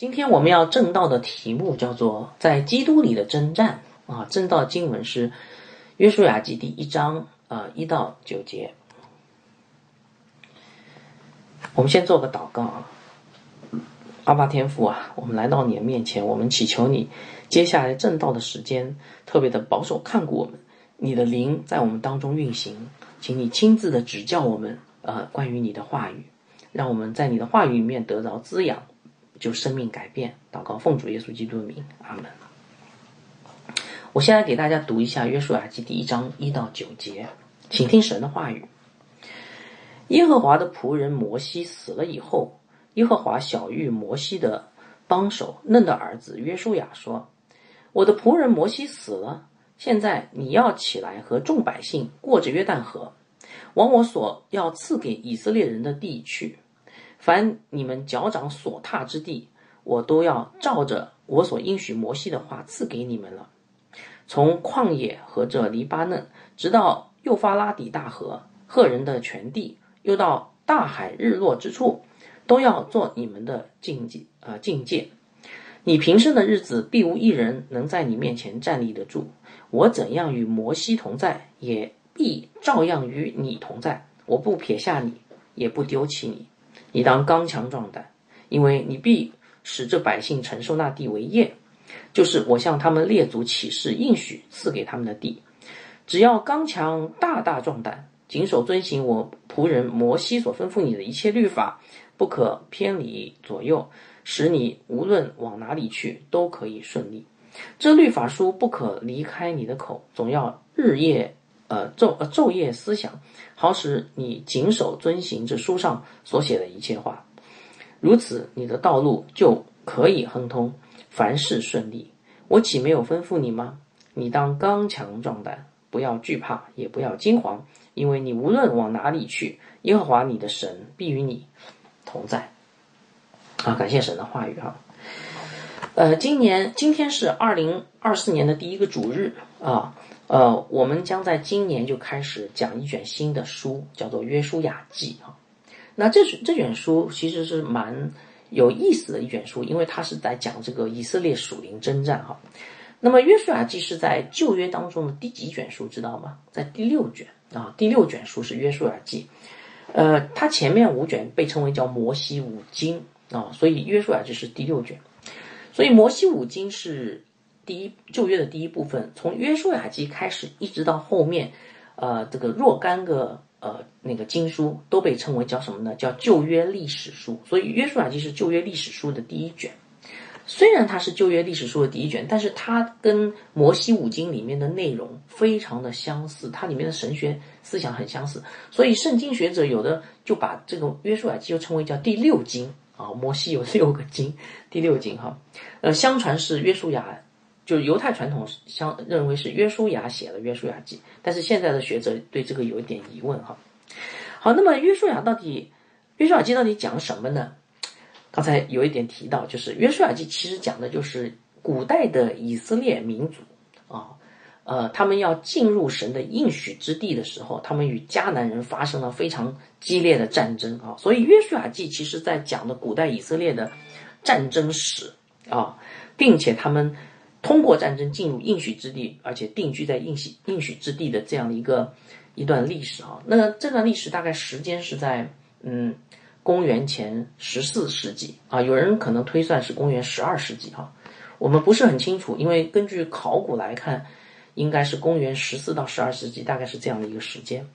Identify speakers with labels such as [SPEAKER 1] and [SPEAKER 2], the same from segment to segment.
[SPEAKER 1] 今天我们要正道的题目叫做“在基督里的征战”啊，正道经文是《约书亚记》第一章啊一到九节。我们先做个祷告啊，阿巴天父啊，我们来到你的面前，我们祈求你接下来正道的时间特别的保守看顾我们，你的灵在我们当中运行，请你亲自的指教我们呃关于你的话语，让我们在你的话语里面得到滋养。就生命改变，祷告奉主耶稣基督的名，阿门。我现在给大家读一下约书亚记第一章一到九节，请听神的话语。耶和华的仆人摩西死了以后，耶和华小玉摩西的帮手嫩的儿子约书亚说：“我的仆人摩西死了，现在你要起来和众百姓过着约旦河，往我所要赐给以色列人的地去。”凡你们脚掌所踏之地，我都要照着我所应许摩西的话赐给你们了。从旷野和这黎巴嫩，直到幼发拉底大河、赫人的全地，又到大海日落之处，都要做你们的境界啊境界。你平生的日子，必无一人能在你面前站立得住。我怎样与摩西同在，也必照样与你同在。我不撇下你，也不丢弃你。你当刚强壮胆，因为你必使这百姓承受那地为业，就是我向他们列祖起誓应许赐给他们的地。只要刚强大大壮胆，谨守遵行我仆人摩西所吩咐你的一切律法，不可偏离左右，使你无论往哪里去都可以顺利。这律法书不可离开你的口，总要日夜。呃，昼呃昼夜思想，好使你谨守遵行这书上所写的一切话，如此你的道路就可以亨通，凡事顺利。我岂没有吩咐你吗？你当刚强壮胆，不要惧怕，也不要惊慌，因为你无论往哪里去，耶和华你的神必与你同在。啊，感谢神的话语哈。呃，今年今天是二零二四年的第一个主日啊。呃，我们将在今年就开始讲一卷新的书，叫做《约书亚记》啊。那这这卷书其实是蛮有意思的一卷书，因为它是在讲这个以色列属灵征战哈。那么《约书亚记》是在旧约当中的第几卷书，知道吗？在第六卷啊，第六卷书是《约书亚记》。呃，它前面五卷被称为叫摩西五经啊，所以《约书亚记》是第六卷。所以摩西五经是。第一旧约的第一部分，从约书亚记开始，一直到后面，呃，这个若干个呃那个经书都被称为叫什么呢？叫旧约历史书。所以约书亚记是旧约历史书的第一卷。虽然它是旧约历史书的第一卷，但是它跟摩西五经里面的内容非常的相似，它里面的神学思想很相似。所以圣经学者有的就把这个约书亚记又称为叫第六经啊，摩西有六个经，第六经哈。呃，相传是约书亚。就是犹太传统相认为是约书亚写的《约书亚记》，但是现在的学者对这个有一点疑问哈。好，那么约书亚到底《约书亚记》到底讲什么呢？刚才有一点提到，就是《约书亚记》其实讲的就是古代的以色列民族啊，呃，他们要进入神的应许之地的时候，他们与迦南人发生了非常激烈的战争啊，所以《约书亚记》其实在讲的古代以色列的战争史啊，并且他们。通过战争进入应许之地，而且定居在应许应许之地的这样的一个一段历史啊，那这段历史大概时间是在嗯公元前十四世纪啊，有人可能推算是公元十二世纪哈，我们不是很清楚，因为根据考古来看，应该是公元十四到十二世纪，大概是这样的一个时间。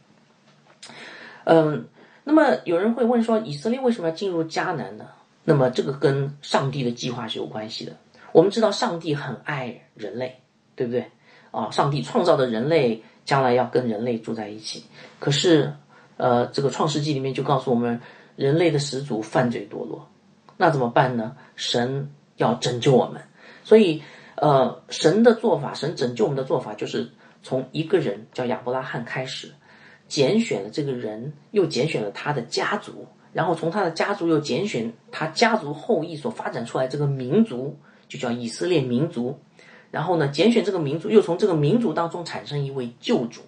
[SPEAKER 1] 嗯，那么有人会问说，以色列为什么要进入迦南呢？那么这个跟上帝的计划是有关系的。我们知道上帝很爱人类，对不对？啊，上帝创造的人类将来要跟人类住在一起。可是，呃，这个创世纪里面就告诉我们，人类的始祖犯罪堕落，那怎么办呢？神要拯救我们，所以，呃，神的做法，神拯救我们的做法，就是从一个人叫亚伯拉罕开始，拣选了这个人，又拣选了他的家族，然后从他的家族又拣选他家族后裔所发展出来这个民族。就叫以色列民族，然后呢，拣选这个民族，又从这个民族当中产生一位救主，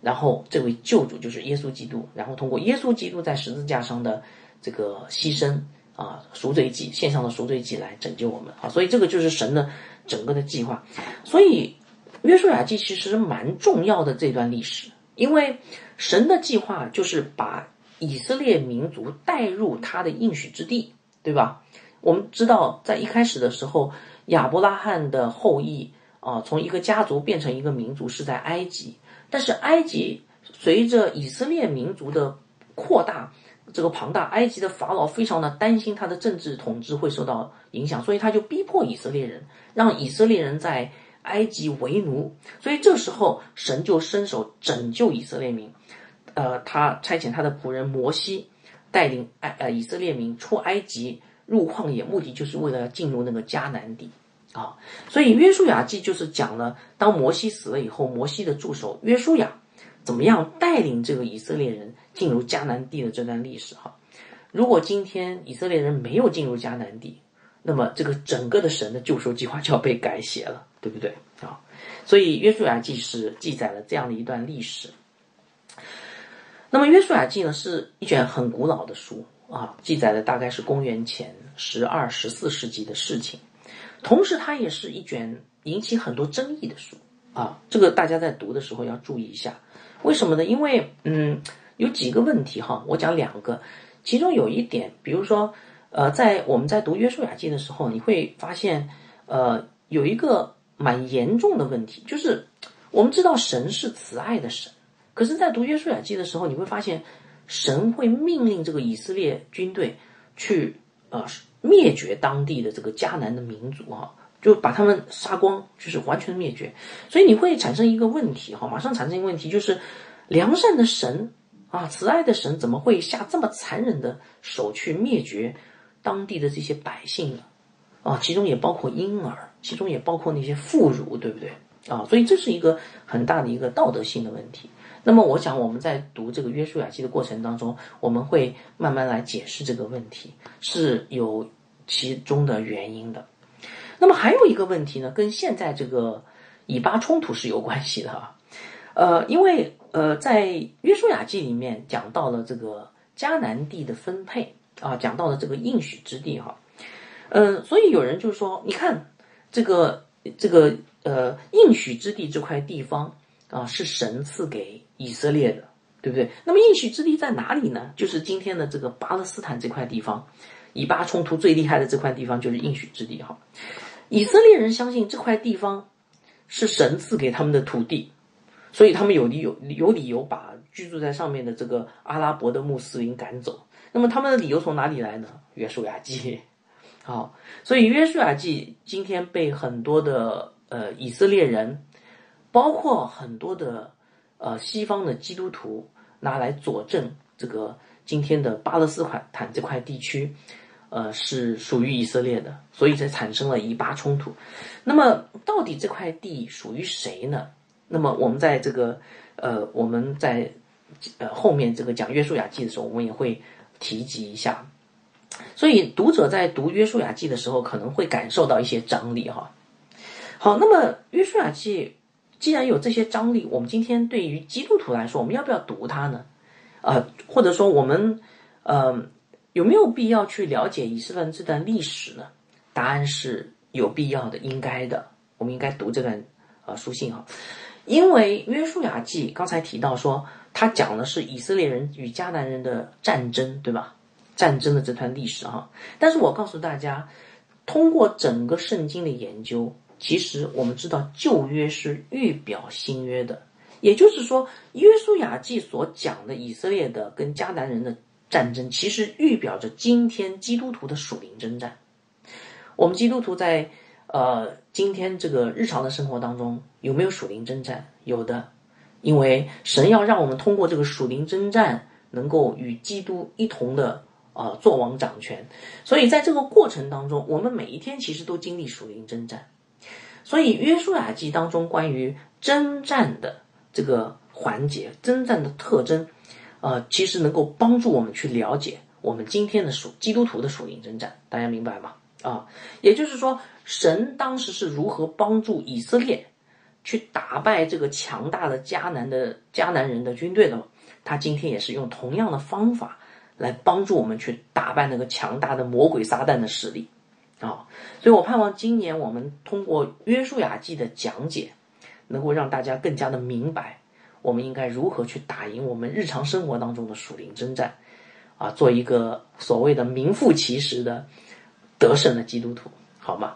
[SPEAKER 1] 然后这位救主就是耶稣基督，然后通过耶稣基督在十字架上的这个牺牲啊赎罪祭，献上的赎罪祭来拯救我们啊，所以这个就是神的整个的计划。所以约书亚记其实蛮重要的这段历史，因为神的计划就是把以色列民族带入他的应许之地，对吧？我们知道，在一开始的时候，亚伯拉罕的后裔啊，从一个家族变成一个民族是在埃及，但是埃及随着以色列民族的扩大。这个庞大埃及的法老非常的担心他的政治统治会受到影响，所以他就逼迫以色列人，让以色列人在埃及为奴。所以这时候神就伸手拯救以色列民，呃，他差遣他的仆人摩西带领埃呃以色列民出埃及入旷野，目的就是为了要进入那个迦南地啊。所以约书亚记就是讲了，当摩西死了以后，摩西的助手约书亚怎么样带领这个以色列人。进入迦南地的这段历史哈，如果今天以色列人没有进入迦南地，那么这个整个的神的救赎计划就要被改写了，对不对啊？所以约书亚记是记载了这样的一段历史。那么约书亚记呢，是一卷很古老的书啊，记载的大概是公元前十二、十四世纪的事情，同时它也是一卷引起很多争议的书啊。这个大家在读的时候要注意一下，为什么呢？因为嗯。有几个问题哈，我讲两个，其中有一点，比如说，呃，在我们在读约书亚记的时候，你会发现，呃，有一个蛮严重的问题，就是我们知道神是慈爱的神，可是，在读约书亚记的时候，你会发现，神会命令这个以色列军队去呃灭绝当地的这个迦南的民族哈，就把他们杀光，就是完全灭绝，所以你会产生一个问题哈，马上产生一个问题，就是良善的神。啊，慈爱的神怎么会下这么残忍的手去灭绝当地的这些百姓呢？啊，其中也包括婴儿，其中也包括那些妇孺，对不对？啊，所以这是一个很大的一个道德性的问题。那么，我想我们在读这个约书亚记的过程当中，我们会慢慢来解释这个问题是有其中的原因的。那么还有一个问题呢，跟现在这个以巴冲突是有关系的哈。呃，因为呃，在约书亚记里面讲到了这个迦南地的分配啊，讲到了这个应许之地哈，嗯，所以有人就说，你看这个这个呃应许之地这块地方啊，是神赐给以色列的，对不对？那么应许之地在哪里呢？就是今天的这个巴勒斯坦这块地方，以巴冲突最厉害的这块地方就是应许之地哈。以色列人相信这块地方是神赐给他们的土地。所以他们有理有有理由把居住在上面的这个阿拉伯的穆斯林赶走。那么他们的理由从哪里来呢？约书亚记，好，所以约书亚记今天被很多的呃以色列人，包括很多的呃西方的基督徒拿来佐证这个今天的巴勒斯坦这块地区，呃是属于以色列的，所以才产生了以巴冲突。那么到底这块地属于谁呢？那么我们在这个呃，我们在呃后面这个讲约书亚记的时候，我们也会提及一下。所以读者在读约书亚记的时候，可能会感受到一些张力哈。好，那么约书亚记既然有这些张力，我们今天对于基督徒来说，我们要不要读它呢？呃，或者说我们呃有没有必要去了解以色列这段历史呢？答案是有必要的，应该的，我们应该读这段呃书信哈。因为约书亚记刚才提到说，他讲的是以色列人与迦南人的战争，对吧？战争的这段历史哈。但是我告诉大家，通过整个圣经的研究，其实我们知道旧约是预表新约的，也就是说，约书亚记所讲的以色列的跟迦南人的战争，其实预表着今天基督徒的属灵征战。我们基督徒在。呃，今天这个日常的生活当中有没有属灵征战？有的，因为神要让我们通过这个属灵征战，能够与基督一同的啊做王掌权。所以在这个过程当中，我们每一天其实都经历属灵征战。所以约书亚记当中关于征战的这个环节、征战的特征，呃，其实能够帮助我们去了解我们今天的属基督徒的属灵征战。大家明白吗？啊，也就是说。神当时是如何帮助以色列去打败这个强大的迦南的迦南人的军队的？他今天也是用同样的方法来帮助我们去打败那个强大的魔鬼撒旦的势力啊！所以我盼望今年我们通过约书亚记的讲解，能够让大家更加的明白，我们应该如何去打赢我们日常生活当中的属灵征战啊，做一个所谓的名副其实的得胜的基督徒，好吗？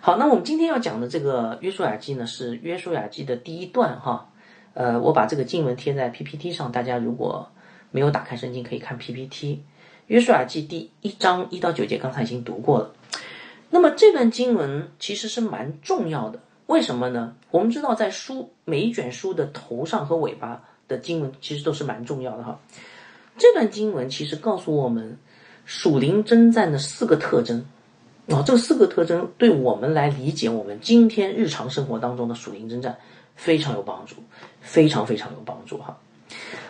[SPEAKER 1] 好，那我们今天要讲的这个约书亚记呢，是约书亚记的第一段哈。呃，我把这个经文贴在 PPT 上，大家如果没有打开圣经，可以看 PPT。约书亚记第一章一到九节，刚才已经读过了。那么这段经文其实是蛮重要的，为什么呢？我们知道，在书每一卷书的头上和尾巴的经文，其实都是蛮重要的哈。这段经文其实告诉我们属灵征战的四个特征。啊，这四个特征对我们来理解我们今天日常生活当中的属灵征战非常有帮助，非常非常有帮助哈。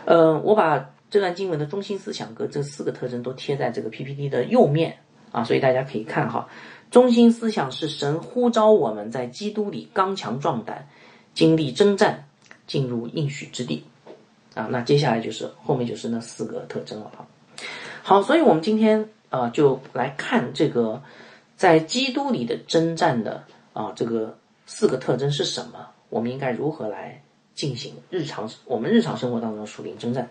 [SPEAKER 1] 呃，我把这段经文的中心思想和这四个特征都贴在这个 PPT 的右面啊，所以大家可以看哈。中心思想是神呼召我们在基督里刚强壮胆，经历征战，进入应许之地啊。那接下来就是后面就是那四个特征了哈。好，所以我们今天啊就来看这个。在基督里的征战的啊，这个四个特征是什么？我们应该如何来进行日常我们日常生活当中属灵征战？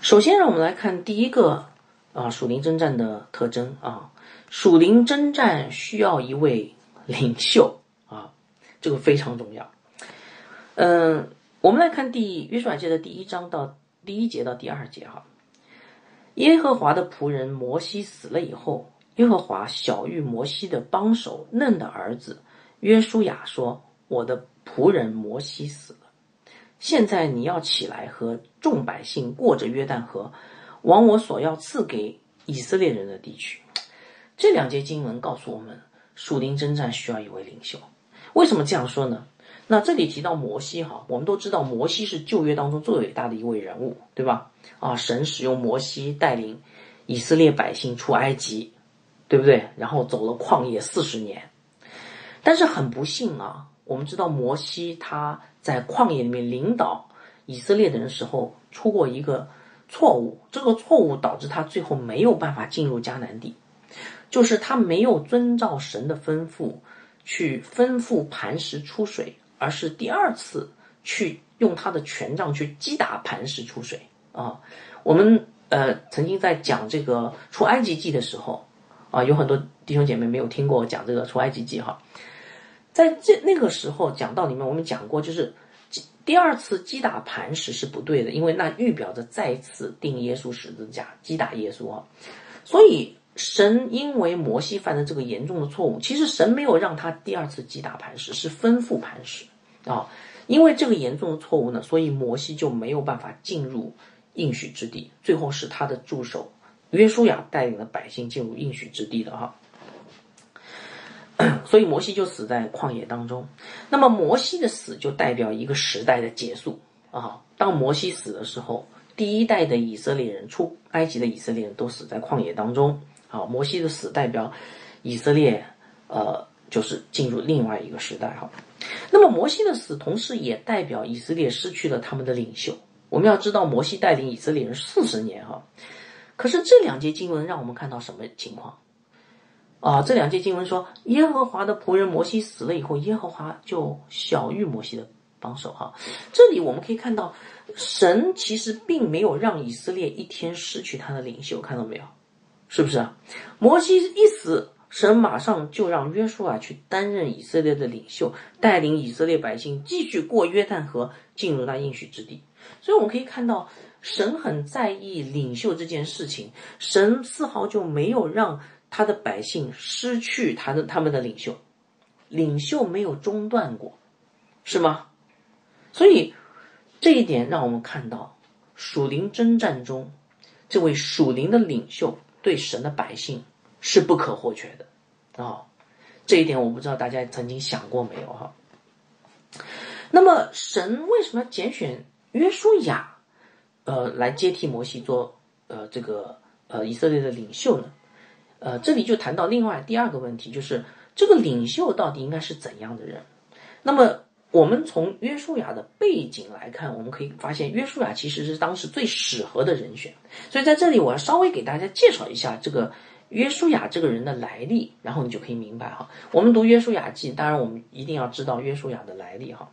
[SPEAKER 1] 首先，让我们来看第一个啊属灵征战的特征啊，属灵征战需要一位领袖啊，这个非常重要。嗯，我们来看第约书亚记的第一章到第一节到第二节哈，耶和华的仆人摩西死了以后。耶和华小玉摩西的帮手嫩的儿子约书亚说：“我的仆人摩西死了，现在你要起来和众百姓过着约旦河，往我所要赐给以色列人的地区。”这两节经文告诉我们，属灵征战需要一位领袖。为什么这样说呢？那这里提到摩西哈，我们都知道摩西是旧约当中最伟大的一位人物，对吧？啊，神使用摩西带领以色列百姓出埃及。对不对？然后走了旷野四十年，但是很不幸啊，我们知道摩西他在旷野里面领导以色列的人时候出过一个错误，这个错误导致他最后没有办法进入迦南地，就是他没有遵照神的吩咐去吩咐磐石出水，而是第二次去用他的权杖去击打磐石出水啊。我们呃曾经在讲这个出埃及记的时候。啊，有很多弟兄姐妹没有听过我讲这个出埃及记哈，在这那个时候讲道里面，我们讲过，就是第二次击打磐石是不对的，因为那预表着再次钉耶稣十字架，击打耶稣啊。所以神因为摩西犯的这个严重的错误，其实神没有让他第二次击打磐石，是吩咐磐石啊。因为这个严重的错误呢，所以摩西就没有办法进入应许之地，最后是他的助手。约书亚带领了百姓进入应许之地的哈，所以摩西就死在旷野当中。那么摩西的死就代表一个时代的结束啊。当摩西死的时候，第一代的以色列人出埃及的以色列人都死在旷野当中。好，摩西的死代表以色列呃，就是进入另外一个时代哈。那么摩西的死同时也代表以色列失去了他们的领袖。我们要知道，摩西带领以色列人四十年哈。可是这两节经文让我们看到什么情况？啊，这两节经文说，耶和华的仆人摩西死了以后，耶和华就小玉摩西的帮手。哈，这里我们可以看到，神其实并没有让以色列一天失去他的领袖，看到没有？是不是啊？摩西一死，神马上就让约书亚去担任以色列的领袖，带领以色列百姓继续过约旦河，进入那应许之地。所以我们可以看到。神很在意领袖这件事情，神丝毫就没有让他的百姓失去他的他们的领袖，领袖没有中断过，是吗？所以这一点让我们看到属灵征战中，这位属灵的领袖对神的百姓是不可或缺的啊！这一点我不知道大家曾经想过没有哈？那么神为什么要拣选约书亚？呃，来接替摩西做呃这个呃以色列的领袖呢？呃，这里就谈到另外第二个问题，就是这个领袖到底应该是怎样的人？那么我们从约书亚的背景来看，我们可以发现约书亚其实是当时最适合的人选。所以在这里，我要稍微给大家介绍一下这个约书亚这个人的来历，然后你就可以明白哈。我们读约书亚记，当然我们一定要知道约书亚的来历哈。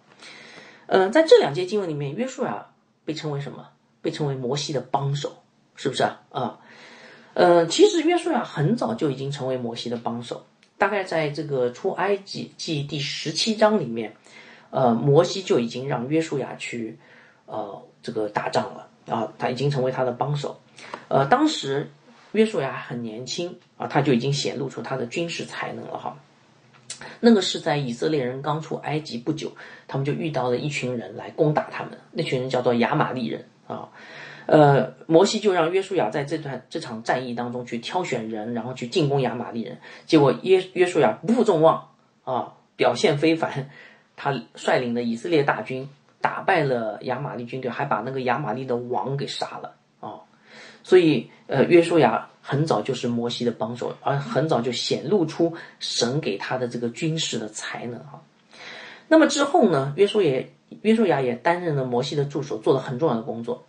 [SPEAKER 1] 嗯，在这两节经文里面，约书亚被称为什么？被称为摩西的帮手，是不是啊？啊，嗯其实约书亚很早就已经成为摩西的帮手，大概在这个出埃及记第十七章里面。呃，摩西就已经让约书亚去，呃，这个打仗了啊，他已经成为他的帮手。呃，当时约书亚很年轻啊，他就已经显露出他的军事才能了哈。那个是在以色列人刚出埃及不久，他们就遇到了一群人来攻打他们，那群人叫做亚玛力人啊。呃，摩西就让约书亚在这段这场战役当中去挑选人，然后去进攻亚玛力人。结果约约书亚不负众望啊，表现非凡。他率领的以色列大军打败了亚玛力军队，还把那个亚玛力的王给杀了啊！所以，呃，约书亚很早就是摩西的帮手，而很早就显露出神给他的这个军事的才能啊。那么之后呢，约书也约书亚也担任了摩西的助手，做了很重要的工作。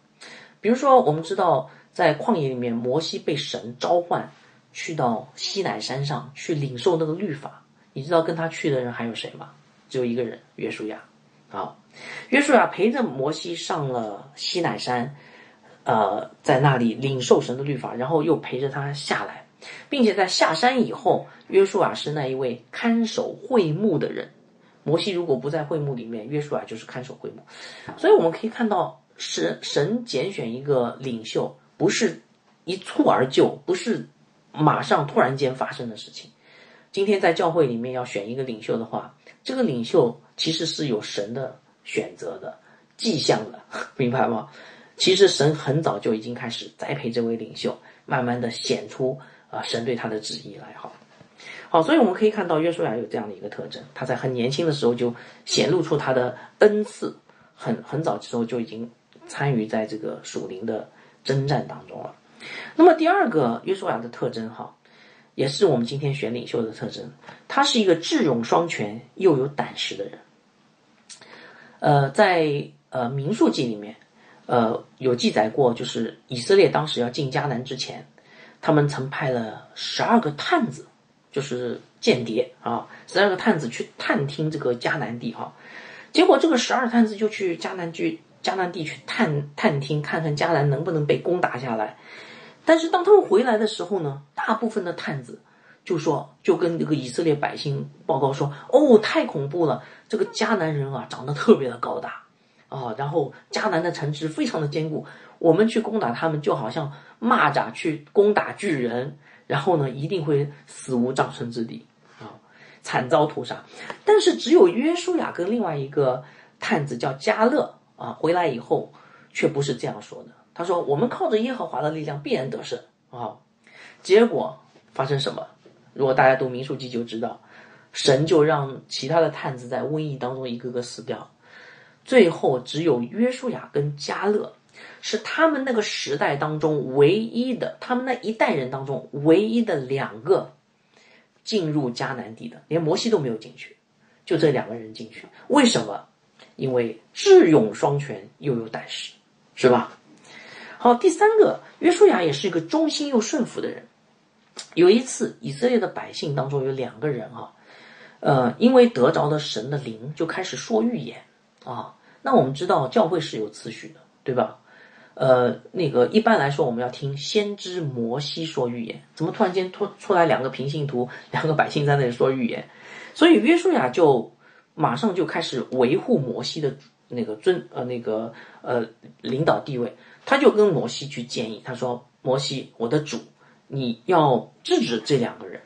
[SPEAKER 1] 比如说，我们知道在旷野里面，摩西被神召唤去到西乃山上去领受那个律法。你知道跟他去的人还有谁吗？只有一个人，约书亚。好，约书亚陪着摩西上了西乃山，呃，在那里领受神的律法，然后又陪着他下来，并且在下山以后，约书亚是那一位看守会幕的人。摩西如果不在会幕里面，约书亚就是看守会幕。所以我们可以看到，神神拣选一个领袖，不是一蹴而就，不是马上突然间发生的事情。今天在教会里面要选一个领袖的话，这个领袖其实是有神的选择的迹象的，明白吗？其实神很早就已经开始栽培这位领袖，慢慢的显出啊神对他的旨意来，哈。好，所以我们可以看到约书亚有这样的一个特征，他在很年轻的时候就显露出他的恩赐，很很早的时候就已经参与在这个属灵的征战当中了。那么第二个约书亚的特征，哈。也是我们今天选领袖的特征，他是一个智勇双全又有胆识的人。呃，在呃民数记里面，呃有记载过，就是以色列当时要进迦南之前，他们曾派了十二个探子，就是间谍啊，十二个探子去探听这个迦南地哈。结果这个十二探子就去迦南去迦南地区探探听，看看迦南能不能被攻打下来。但是当他们回来的时候呢，大部分的探子就说，就跟这个以色列百姓报告说：“哦，太恐怖了！这个迦南人啊，长得特别的高大啊，然后迦南的城池非常的坚固，我们去攻打他们，就好像蚂蚱去攻打巨人，然后呢，一定会死无葬身之地啊，惨遭屠杀。但是只有约书亚跟另外一个探子叫加勒啊，回来以后却不是这样说的。”他说：“我们靠着耶和华的力量必然得胜啊！”结果发生什么？如果大家读民数记就知道，神就让其他的探子在瘟疫当中一个个死掉，最后只有约书亚跟加勒是他们那个时代当中唯一的，他们那一代人当中唯一的两个进入迦南地的，连摩西都没有进去，就这两个人进去。为什么？因为智勇双全又有胆识，是吧？好，第三个，约书亚也是一个忠心又顺服的人。有一次，以色列的百姓当中有两个人啊，呃，因为得着了神的灵，就开始说预言啊。那我们知道教会是有次序的，对吧？呃，那个一般来说，我们要听先知摩西说预言，怎么突然间突出来两个平信徒，两个百姓在那里说预言？所以约书亚就马上就开始维护摩西的那个尊呃那个呃领导地位。他就跟摩西去建议，他说：“摩西，我的主，你要制止这两个人。”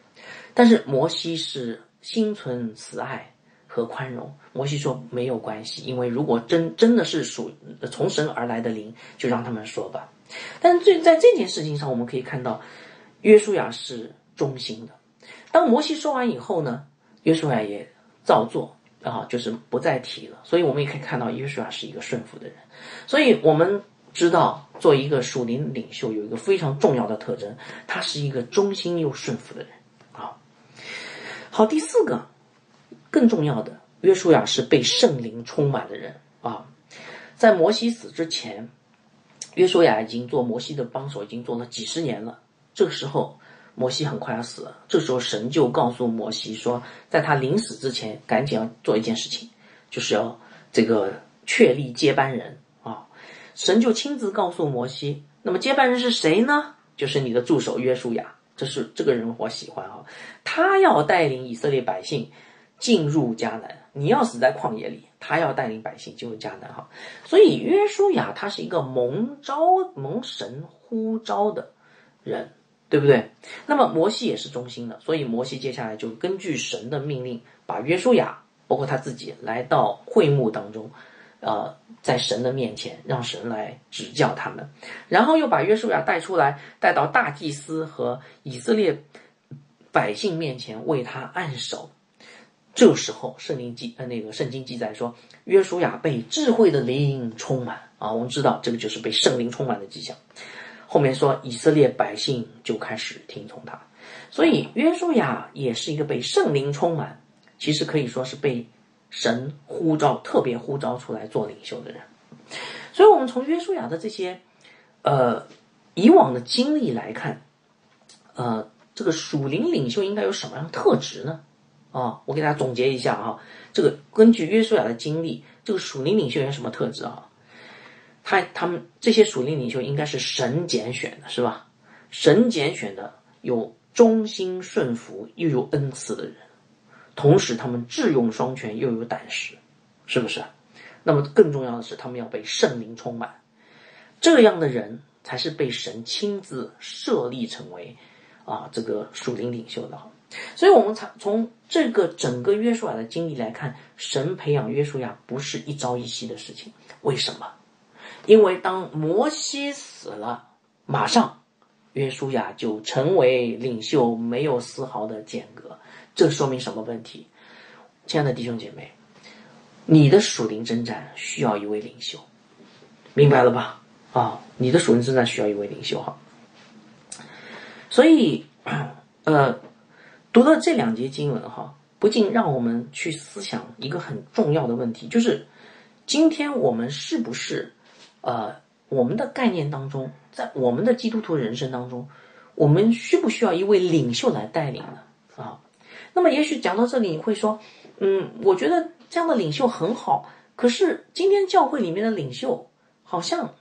[SPEAKER 1] 但是摩西是心存慈爱和宽容。摩西说：“没有关系，因为如果真真的是属从神而来的灵，就让他们说吧。”但是这在这件事情上，我们可以看到约书亚是忠心的。当摩西说完以后呢，约书亚也照做啊，就是不再提了。所以我们也可以看到约书亚是一个顺服的人。所以我们。知道做一个属灵领袖有一个非常重要的特征，他是一个忠心又顺服的人。啊，好，第四个更重要的，约书亚是被圣灵充满的人啊。在摩西死之前，约书亚已经做摩西的帮手，已经做了几十年了。这个时候，摩西很快要死了。这时候，神就告诉摩西说，在他临死之前，赶紧要做一件事情，就是要这个确立接班人啊。神就亲自告诉摩西，那么接班人是谁呢？就是你的助手约书亚。这是这个人我喜欢啊，他要带领以色列百姓进入迦南。你要死在旷野里，他要带领百姓进入迦南哈。所以约书亚他是一个蒙召、蒙神呼召的人，对不对？那么摩西也是忠心的，所以摩西接下来就根据神的命令，把约书亚包括他自己来到会幕当中，呃，在神的面前让神来指教他们，然后又把约书亚带出来，带到大祭司和以色列百姓面前为他按手。这时候，圣灵记呃那个圣经记载说，约书亚被智慧的灵充满啊，我们知道这个就是被圣灵充满的迹象。后面说以色列百姓就开始听从他，所以约书亚也是一个被圣灵充满，其实可以说是被神呼召特别呼召出来做领袖的人。所以，我们从约书亚的这些呃以往的经历来看，呃，这个属灵领袖应该有什么样的特质呢？啊，我给大家总结一下哈，这个根据约书亚的经历，这个属灵领袖有什么特质啊？他他们这些属灵领袖应该是神拣选的，是吧？神拣选的有忠心顺服又有恩赐的人，同时他们智勇双全又有胆识，是不是？那么更重要的是，他们要被圣灵充满，这样的人才是被神亲自设立成为啊这个属灵领袖的。所以，我们从从这个整个约书亚的经历来看，神培养约书亚不是一朝一夕的事情。为什么？因为当摩西死了，马上约书亚就成为领袖，没有丝毫的间隔。这说明什么问题？亲爱的弟兄姐妹，你的属灵征战需要一位领袖，明白了吧？啊，你的属灵征战需要一位领袖哈。所以，呃。读了这两节经文，哈，不禁让我们去思想一个很重要的问题，就是今天我们是不是，呃，我们的概念当中，在我们的基督徒人生当中，我们需不需要一位领袖来带领呢？啊，那么也许讲到这里，你会说，嗯，我觉得这样的领袖很好，可是今天教会里面的领袖好像，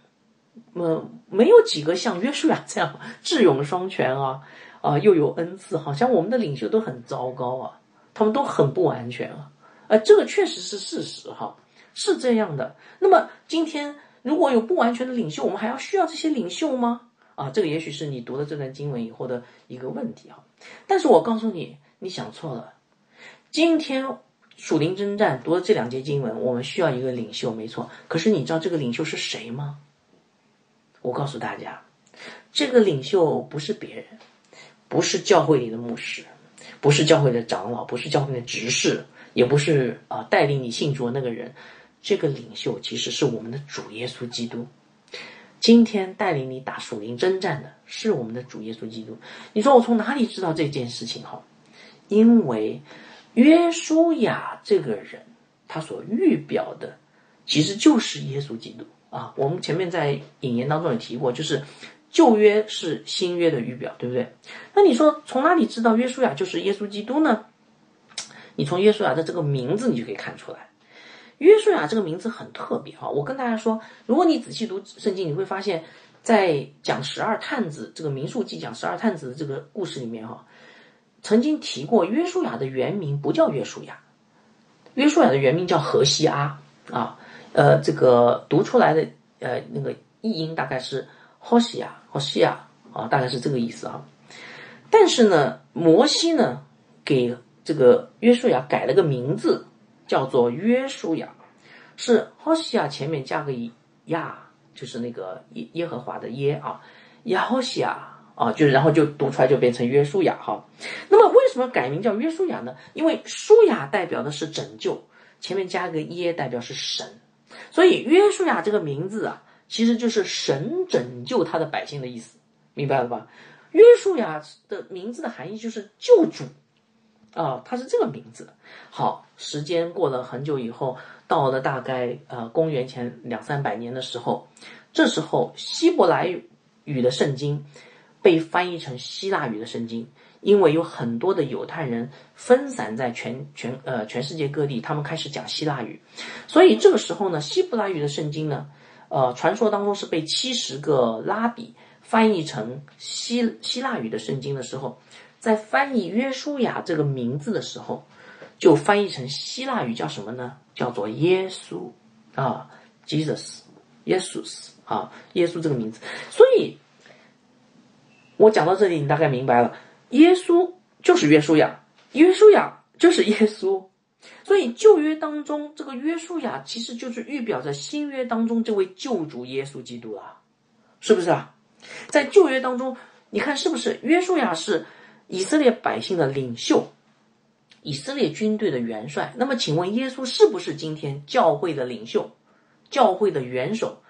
[SPEAKER 1] 呃，没有几个像约书亚这样智勇双全啊。啊，又有恩赐，好像我们的领袖都很糟糕啊，他们都很不完全啊，呃，这个确实是事实哈，是这样的。那么今天如果有不完全的领袖，我们还要需要这些领袖吗？啊，这个也许是你读了这段经文以后的一个问题哈。但是我告诉你，你想错了。今天属灵征战读了这两节经文，我们需要一个领袖，没错。可是你知道这个领袖是谁吗？我告诉大家，这个领袖不是别人。不是教会里的牧师，不是教会的长老，不是教会的执事，也不是啊带领你信主的那个人。这个领袖其实是我们的主耶稣基督。今天带领你打属灵征战的是我们的主耶稣基督。你说我从哪里知道这件事情？哈，因为约书亚这个人，他所预表的其实就是耶稣基督啊。我们前面在引言当中也提过，就是。旧约是新约的预表，对不对？那你说从哪里知道约书亚就是耶稣基督呢？你从约书亚的这个名字，你就可以看出来。约书亚这个名字很特别哈。我跟大家说，如果你仔细读圣经，你会发现在讲十二探子这个民数记讲十二探子的这个故事里面哈，曾经提过约书亚的原名不叫约书亚，约书亚的原名叫何西阿啊。呃，这个读出来的呃那个译音大概是。霍西亚，霍西亚啊，大概是这个意思啊。但是呢，摩西呢给这个约书亚改了个名字，叫做约书亚，是霍西亚前面加个亚，就是那个耶耶和华的耶啊，亚霍西亚啊，就是然后就读出来就变成约书亚哈。那么为什么改名叫约书亚呢？因为书亚代表的是拯救，前面加个耶代表是神，所以约书亚这个名字啊。其实就是神拯救他的百姓的意思，明白了吧？约书亚的名字的含义就是救主啊，他是这个名字。好，时间过了很久以后，到了大概呃公元前两三百年的时候，这时候希伯来语的圣经被翻译成希腊语的圣经，因为有很多的犹太人分散在全全呃全世界各地，他们开始讲希腊语，所以这个时候呢，希伯来语的圣经呢，呃，传说当中是被七十个拉比翻译成希希腊语的圣经的时候。在翻译约书亚这个名字的时候，就翻译成希腊语叫什么呢？叫做耶稣啊，Jesus，耶稣啊，耶稣这个名字。所以，我讲到这里，你大概明白了，耶稣就是约书亚，约书亚就是耶稣。所以旧约当中，这个约书亚其实就是预表着新约当中这位救主耶稣基督啊，是不是啊？在旧约当中，你看是不是约书亚是？以色列百姓的领袖，以色列军队的元帅。那么，请问耶稣是不是今天教会的领袖、教会的元首、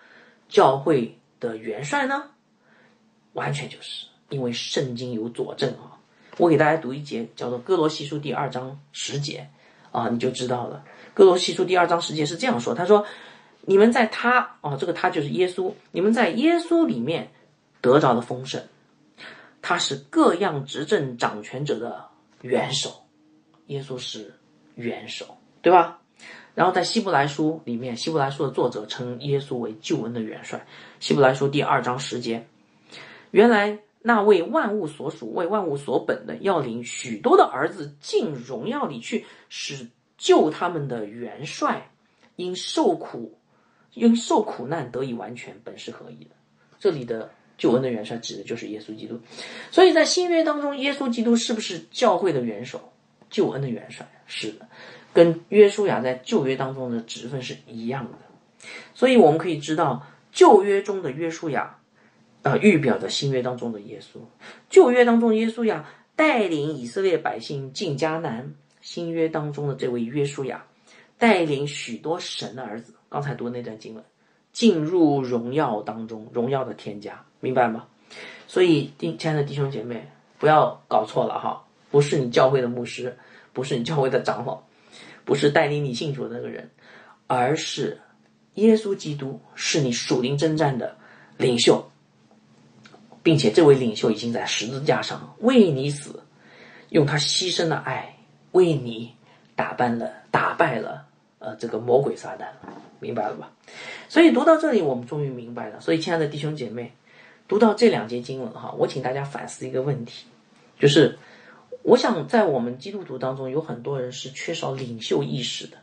[SPEAKER 1] 教会的元帅呢？完全就是，因为圣经有佐证啊！我给大家读一节，叫做《哥罗西书》第二章十节啊，你就知道了。《哥罗西书》第二章十节是这样说：“他说，你们在他啊，这个他就是耶稣，你们在耶稣里面得着了丰盛。”他是各样执政掌权者的元首，耶稣是元首，对吧？然后在希伯来书里面，希伯来书的作者称耶稣为救恩的元帅。希伯来书第二章十节，原来那为万物所属、为万物所本的，要领许多的儿子进荣耀里去，使救他们的元帅因受苦、因受苦难得以完全，本是何意的？这里的。救恩的元帅指的就是耶稣基督，所以在新约当中，耶稣基督是不是教会的元首？救恩的元帅是的，跟约书亚在旧约当中的职分是一样的。所以我们可以知道，旧约中的约书亚，呃，预表着新约当中的耶稣。旧约当中，耶稣亚带领以色列百姓进迦南；新约当中的这位约书亚，带领许多神的儿子。刚才读的那段经文。进入荣耀当中，荣耀的添加，明白吗？所以，弟亲爱的弟兄姐妹，不要搞错了哈，不是你教会的牧师，不是你教会的长老，不是带领你信主的那个人，而是耶稣基督，是你属灵征战的领袖，并且这位领袖已经在十字架上为你死，用他牺牲的爱为你打败了，打败了呃这个魔鬼撒旦，明白了吧？所以读到这里，我们终于明白了。所以，亲爱的弟兄姐妹，读到这两节经文哈，我请大家反思一个问题，就是我想在我们基督徒当中，有很多人是缺少领袖意识的。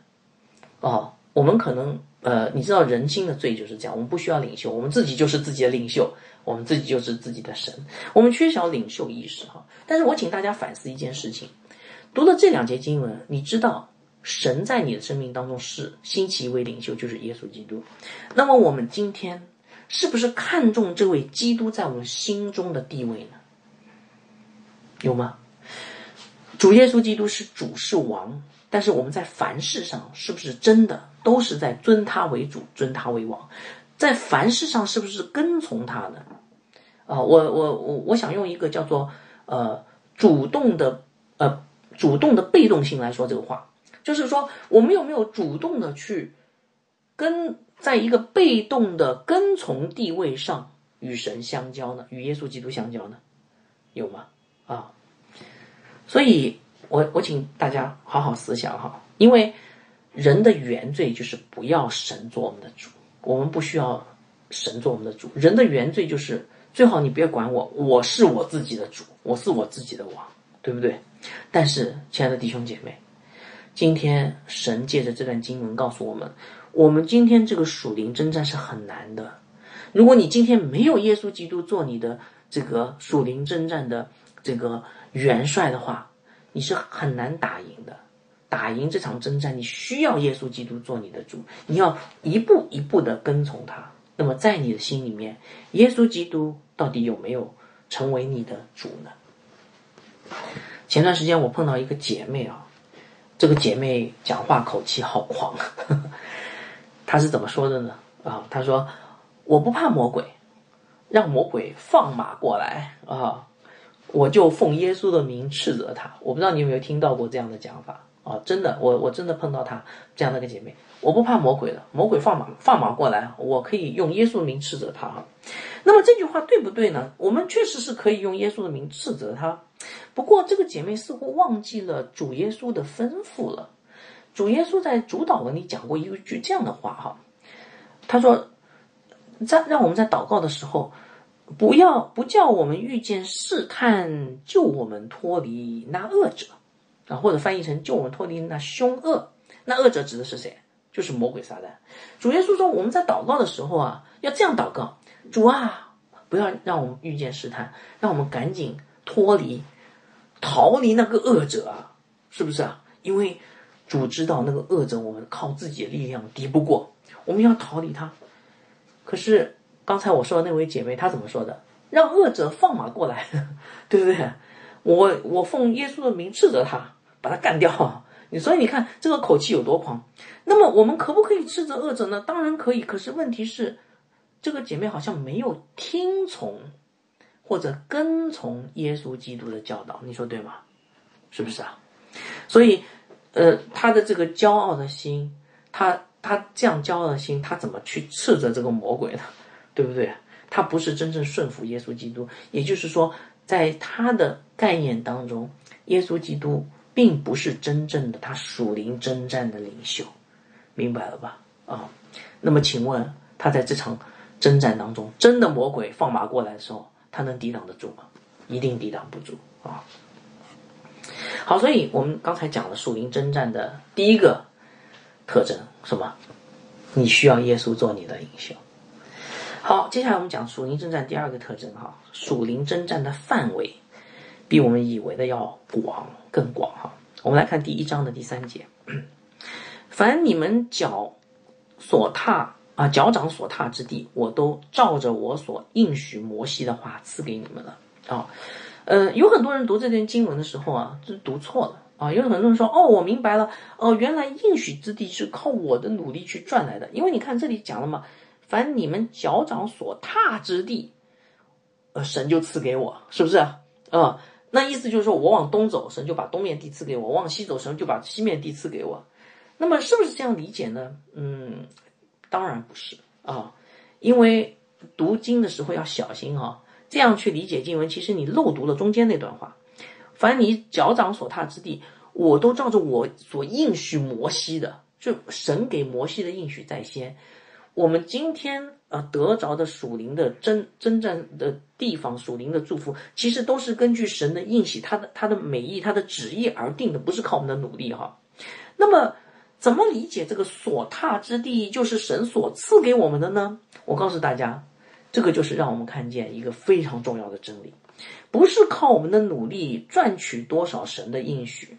[SPEAKER 1] 哦，我们可能呃，你知道人心的罪就是这样，我们不需要领袖，我们自己就是自己的领袖，我们自己就是自己的神，我们缺少领袖意识哈。但是我请大家反思一件事情，读了这两节经文，你知道。神在你的生命当中是兴起一位领袖，就是耶稣基督。那么我们今天是不是看重这位基督在我们心中的地位呢？有吗？主耶稣基督是主是王，但是我们在凡事上是不是真的都是在尊他为主，尊他为王？在凡事上是不是跟从他呢？啊，我我我我想用一个叫做呃主动的呃主动的被动性来说这个话。就是说，我们有没有主动的去跟在一个被动的跟从地位上与神相交呢？与耶稣基督相交呢？有吗？啊，所以我我请大家好好思想哈，因为人的原罪就是不要神做我们的主，我们不需要神做我们的主。人的原罪就是最好你别管我，我是我自己的主，我是我自己的王，对不对？但是，亲爱的弟兄姐妹。今天神借着这段经文告诉我们，我们今天这个属灵征战是很难的。如果你今天没有耶稣基督做你的这个属灵征战的这个元帅的话，你是很难打赢的。打赢这场征战，你需要耶稣基督做你的主，你要一步一步的跟从他。那么在你的心里面，耶稣基督到底有没有成为你的主呢？前段时间我碰到一个姐妹啊。这个姐妹讲话口气好狂，她是怎么说的呢？啊，她说：“我不怕魔鬼，让魔鬼放马过来啊！我就奉耶稣的名斥责他。我不知道你有没有听到过这样的讲法啊？真的，我我真的碰到她这样的一个姐妹，我不怕魔鬼的，魔鬼放马放马过来，我可以用耶稣的名斥责他哈。那么这句话对不对呢？我们确实是可以用耶稣的名斥责他，不过这个姐妹似乎忘记了主耶稣的吩咐了。主耶稣在主祷文里讲过一句这样的话哈，他说，在让我们在祷告的时候，不要不叫我们遇见试探，救我们脱离那恶者啊，或者翻译成救我们脱离那凶恶。那恶者指的是谁？就是魔鬼撒旦。主耶稣说，我们在祷告的时候啊，要这样祷告：主啊，不要让我们遇见试探，让我们赶紧脱离、逃离那个恶者啊，是不是啊？因为。主知道那个恶者，我们靠自己的力量敌不过，我们要逃离他。可是刚才我说的那位姐妹，她怎么说的？让恶者放马过来，对不对？我我奉耶稣的名斥责他，把他干掉。你所以你看这个口气有多狂。那么我们可不可以斥责恶者呢？当然可以。可是问题是，这个姐妹好像没有听从或者跟从耶稣基督的教导，你说对吗？是不是啊？所以。呃，他的这个骄傲的心，他他这样骄傲的心，他怎么去斥责这个魔鬼呢？对不对？他不是真正顺服耶稣基督，也就是说，在他的概念当中，耶稣基督并不是真正的他属灵征战的领袖，明白了吧？啊，那么请问他在这场征战当中，真的魔鬼放马过来的时候，他能抵挡得住吗？一定抵挡不住啊！好，所以我们刚才讲了属灵征战的第一个特征，什么？你需要耶稣做你的领袖。好，接下来我们讲属灵征战第二个特征，哈，属灵征战的范围比我们以为的要广，更广，哈。我们来看第一章的第三节，凡你们脚所踏啊，脚掌所踏之地，我都照着我所应许摩西的话赐给你们了啊。呃，有很多人读这段经文的时候啊，就读错了啊。有很多人说，哦，我明白了，哦，原来应许之地是靠我的努力去赚来的。因为你看这里讲了嘛，凡你们脚掌所踏之地，呃，神就赐给我，是不是啊？啊，那意思就是说我往东走，神就把东面地赐给我；往西走，神就把西面地赐给我。那么是不是这样理解呢？嗯，当然不是啊，因为读经的时候要小心啊。这样去理解经文，其实你漏读了中间那段话。凡你脚掌所踏之地，我都照着我所应许摩西的，就神给摩西的应许在先。我们今天啊得着的属灵的真真正的地方，属灵的祝福，其实都是根据神的应许，他的他的美意，他的旨意而定的，不是靠我们的努力哈。那么，怎么理解这个所踏之地就是神所赐给我们的呢？我告诉大家。这个就是让我们看见一个非常重要的真理，不是靠我们的努力赚取多少神的应许，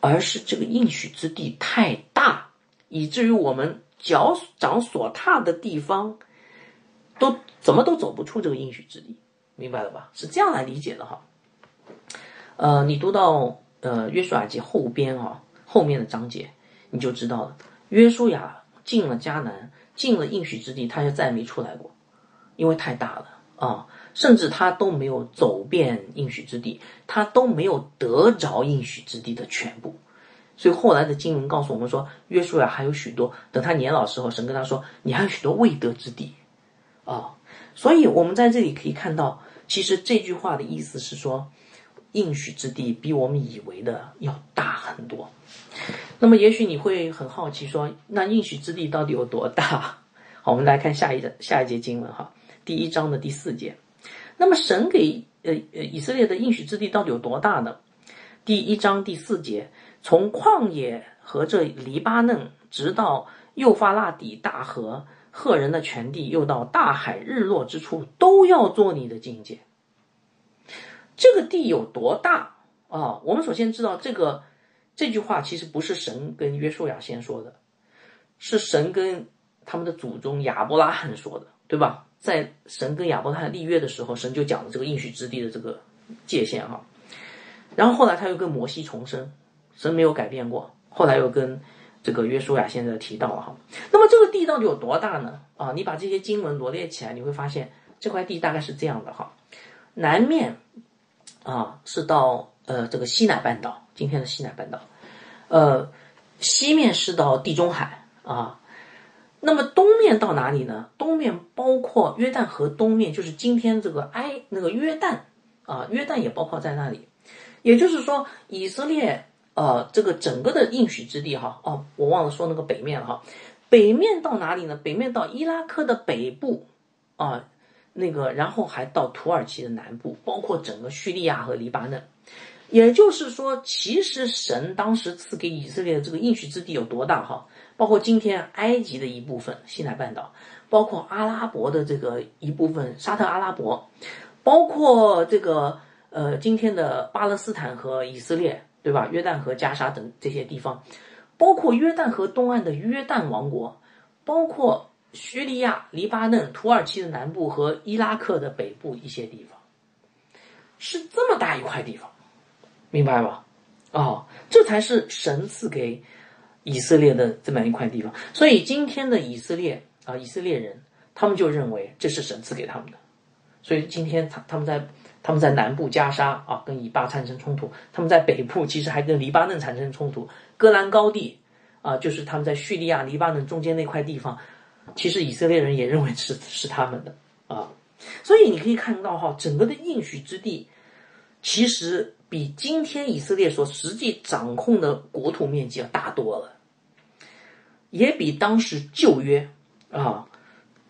[SPEAKER 1] 而是这个应许之地太大，以至于我们脚掌所踏的地方，都怎么都走不出这个应许之地，明白了吧？是这样来理解的哈。呃，你读到呃约书亚记后边啊后面的章节，你就知道了，约书亚进了迦南，进了应许之地，他就再没出来过。因为太大了啊，甚至他都没有走遍应许之地，他都没有得着应许之地的全部，所以后来的经文告诉我们说，约书亚还有许多，等他年老时候，神跟他说，你还有许多未得之地啊，所以我们在这里可以看到，其实这句话的意思是说，应许之地比我们以为的要大很多。那么也许你会很好奇说，那应许之地到底有多大？好，我们来看下一下一节经文哈。第一章的第四节，那么神给呃呃以色列的应许之地到底有多大呢？第一章第四节，从旷野和这黎巴嫩，直到幼发拉底大河，赫人的全地，又到大海日落之处，都要做你的境界。这个地有多大啊？我们首先知道，这个这句话其实不是神跟约书亚先说的，是神跟他们的祖宗亚伯拉罕说的，对吧？在神跟亚伯拉罕立约的时候，神就讲了这个应许之地的这个界限哈。然后后来他又跟摩西重生，神没有改变过。后来又跟这个约书亚现在提到了哈。那么这个地到底有多大呢？啊，你把这些经文罗列起来，你会发现这块地大概是这样的哈。南面啊，是到呃这个西南半岛，今天的西南半岛，呃，西面是到地中海啊。那么东面到哪里呢？东面包括约旦河东面，就是今天这个埃那个约旦啊，约旦也包括在那里。也就是说，以色列呃这个整个的应许之地哈哦，我忘了说那个北面了哈。北面到哪里呢？北面到伊拉克的北部啊，那个然后还到土耳其的南部，包括整个叙利亚和黎巴嫩。也就是说，其实神当时赐给以色列的这个应许之地有多大哈？包括今天埃及的一部分西南半岛，包括阿拉伯的这个一部分沙特阿拉伯，包括这个呃今天的巴勒斯坦和以色列，对吧？约旦河、加沙等这些地方，包括约旦河东岸的约旦王国，包括叙利亚、黎巴嫩、土耳其的南部和伊拉克的北部一些地方，是这么大一块地方，明白吧？哦，这才是神赐给。以色列的这么一块地方，所以今天的以色列啊，以色列人他们就认为这是神赐给他们的，所以今天他他们在他们在南部加沙啊，跟以巴产生冲突；他们在北部其实还跟黎巴嫩产生冲突。戈兰高地啊，就是他们在叙利亚、黎巴嫩中间那块地方，其实以色列人也认为是是他们的啊。所以你可以看到哈，整个的应许之地其实比今天以色列所实际掌控的国土面积要大多了。也比当时旧约啊，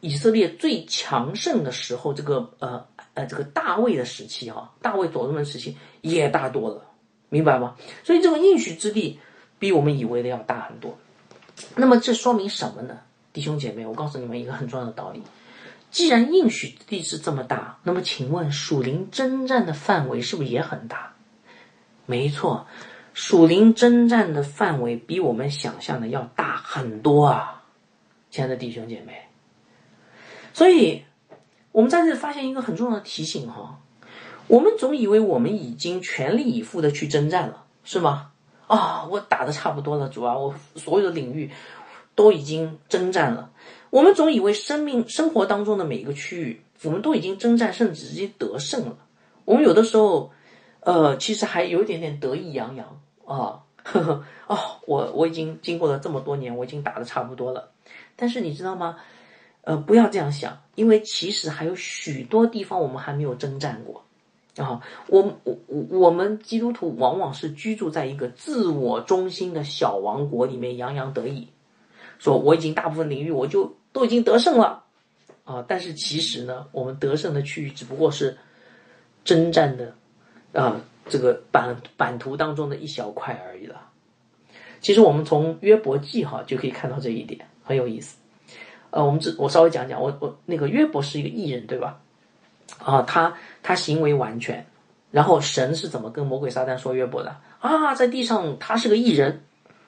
[SPEAKER 1] 以色列最强盛的时候，这个呃呃这个大卫的时期哈，大卫所罗门时期也大多了，明白吗？所以这个应许之地比我们以为的要大很多。那么这说明什么呢？弟兄姐妹，我告诉你们一个很重要的道理：既然应许之地是这么大，那么请问属灵征战的范围是不是也很大？没错。属灵征战的范围比我们想象的要大很多啊，亲爱的弟兄姐妹。所以，我们在这发现一个很重要的提醒哈，我们总以为我们已经全力以赴的去征战了，是吗？啊，我打的差不多了，主啊，我所有的领域都已经征战了。我们总以为生命生活当中的每一个区域，我们都已经征战，甚至直接得胜了。我们有的时候，呃，其实还有一点点得意洋洋。哦，呵呵，哦，我我已经经过了这么多年，我已经打的差不多了。但是你知道吗？呃，不要这样想，因为其实还有许多地方我们还没有征战过。啊，我我我我们基督徒往往是居住在一个自我中心的小王国里面，洋洋得意，说我已经大部分领域我就都已经得胜了。啊，但是其实呢，我们得胜的区域只不过是征战的，啊。这个版版图当中的一小块而已了。其实我们从约伯记哈就可以看到这一点，很有意思。呃，我们只我稍微讲讲，我我那个约伯是一个艺人，对吧？啊，他他行为完全，然后神是怎么跟魔鬼撒旦说约伯的啊？在地上他是个艺人，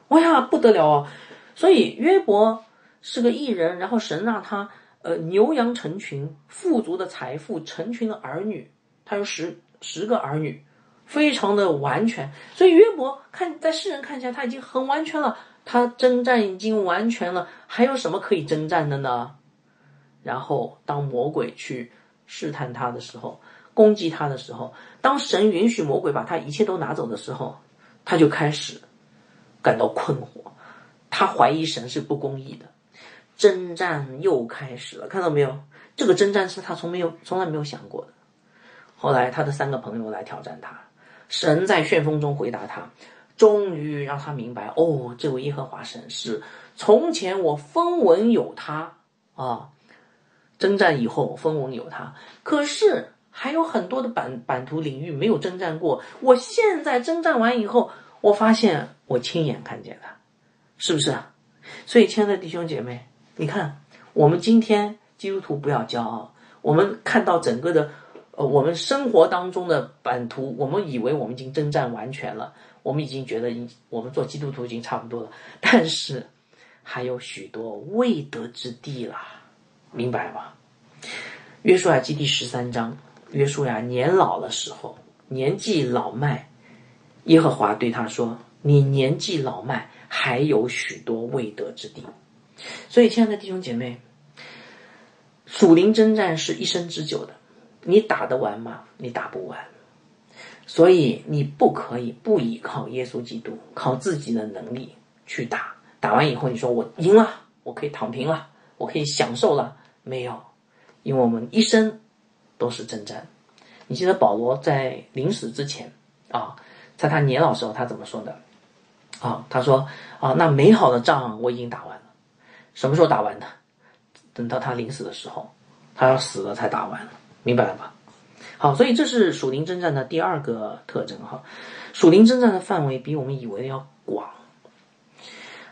[SPEAKER 1] 哇呀不得了啊！所以约伯是个艺人，然后神让他呃牛羊成群，富足的财富，成群的儿女，他有十十个儿女。非常的完全，所以约伯看在世人看起来他已经很完全了，他征战已经完全了，还有什么可以征战的呢？然后当魔鬼去试探他的时候，攻击他的时候，当神允许魔鬼把他一切都拿走的时候，他就开始感到困惑，他怀疑神是不公义的，征战又开始了，看到没有？这个征战是他从没有从来没有想过的。后来他的三个朋友来挑战他。神在旋风中回答他，终于让他明白哦，这位耶和华神是从前我风闻有他啊，征战以后风闻有他，可是还有很多的版版图领域没有征战过。我现在征战完以后，我发现我亲眼看见了，是不是？所以，亲爱的弟兄姐妹，你看，我们今天基督徒不要骄傲，我们看到整个的。呃，我们生活当中的版图，我们以为我们已经征战完全了，我们已经觉得，我们做基督徒已经差不多了，但是还有许多未得之地啦，明白吗？约书亚记第十三章，约书亚年老的时候，年纪老迈，耶和华对他说：“你年纪老迈，还有许多未得之地。”所以，亲爱的弟兄姐妹，属灵征战是一生之久的。你打得完吗？你打不完。所以你不可以不依靠耶稣基督，靠自己的能力去打。打完以后，你说我赢了，我可以躺平了，我可以享受了？没有，因为我们一生都是征战。你记得保罗在临死之前啊，在他年老时候，他怎么说的？啊，他说啊，那美好的仗我已经打完了。什么时候打完的？等到他临死的时候，他要死了才打完，明白了吧？好，所以这是属灵征战的第二个特征哈。属灵征战的范围比我们以为的要广。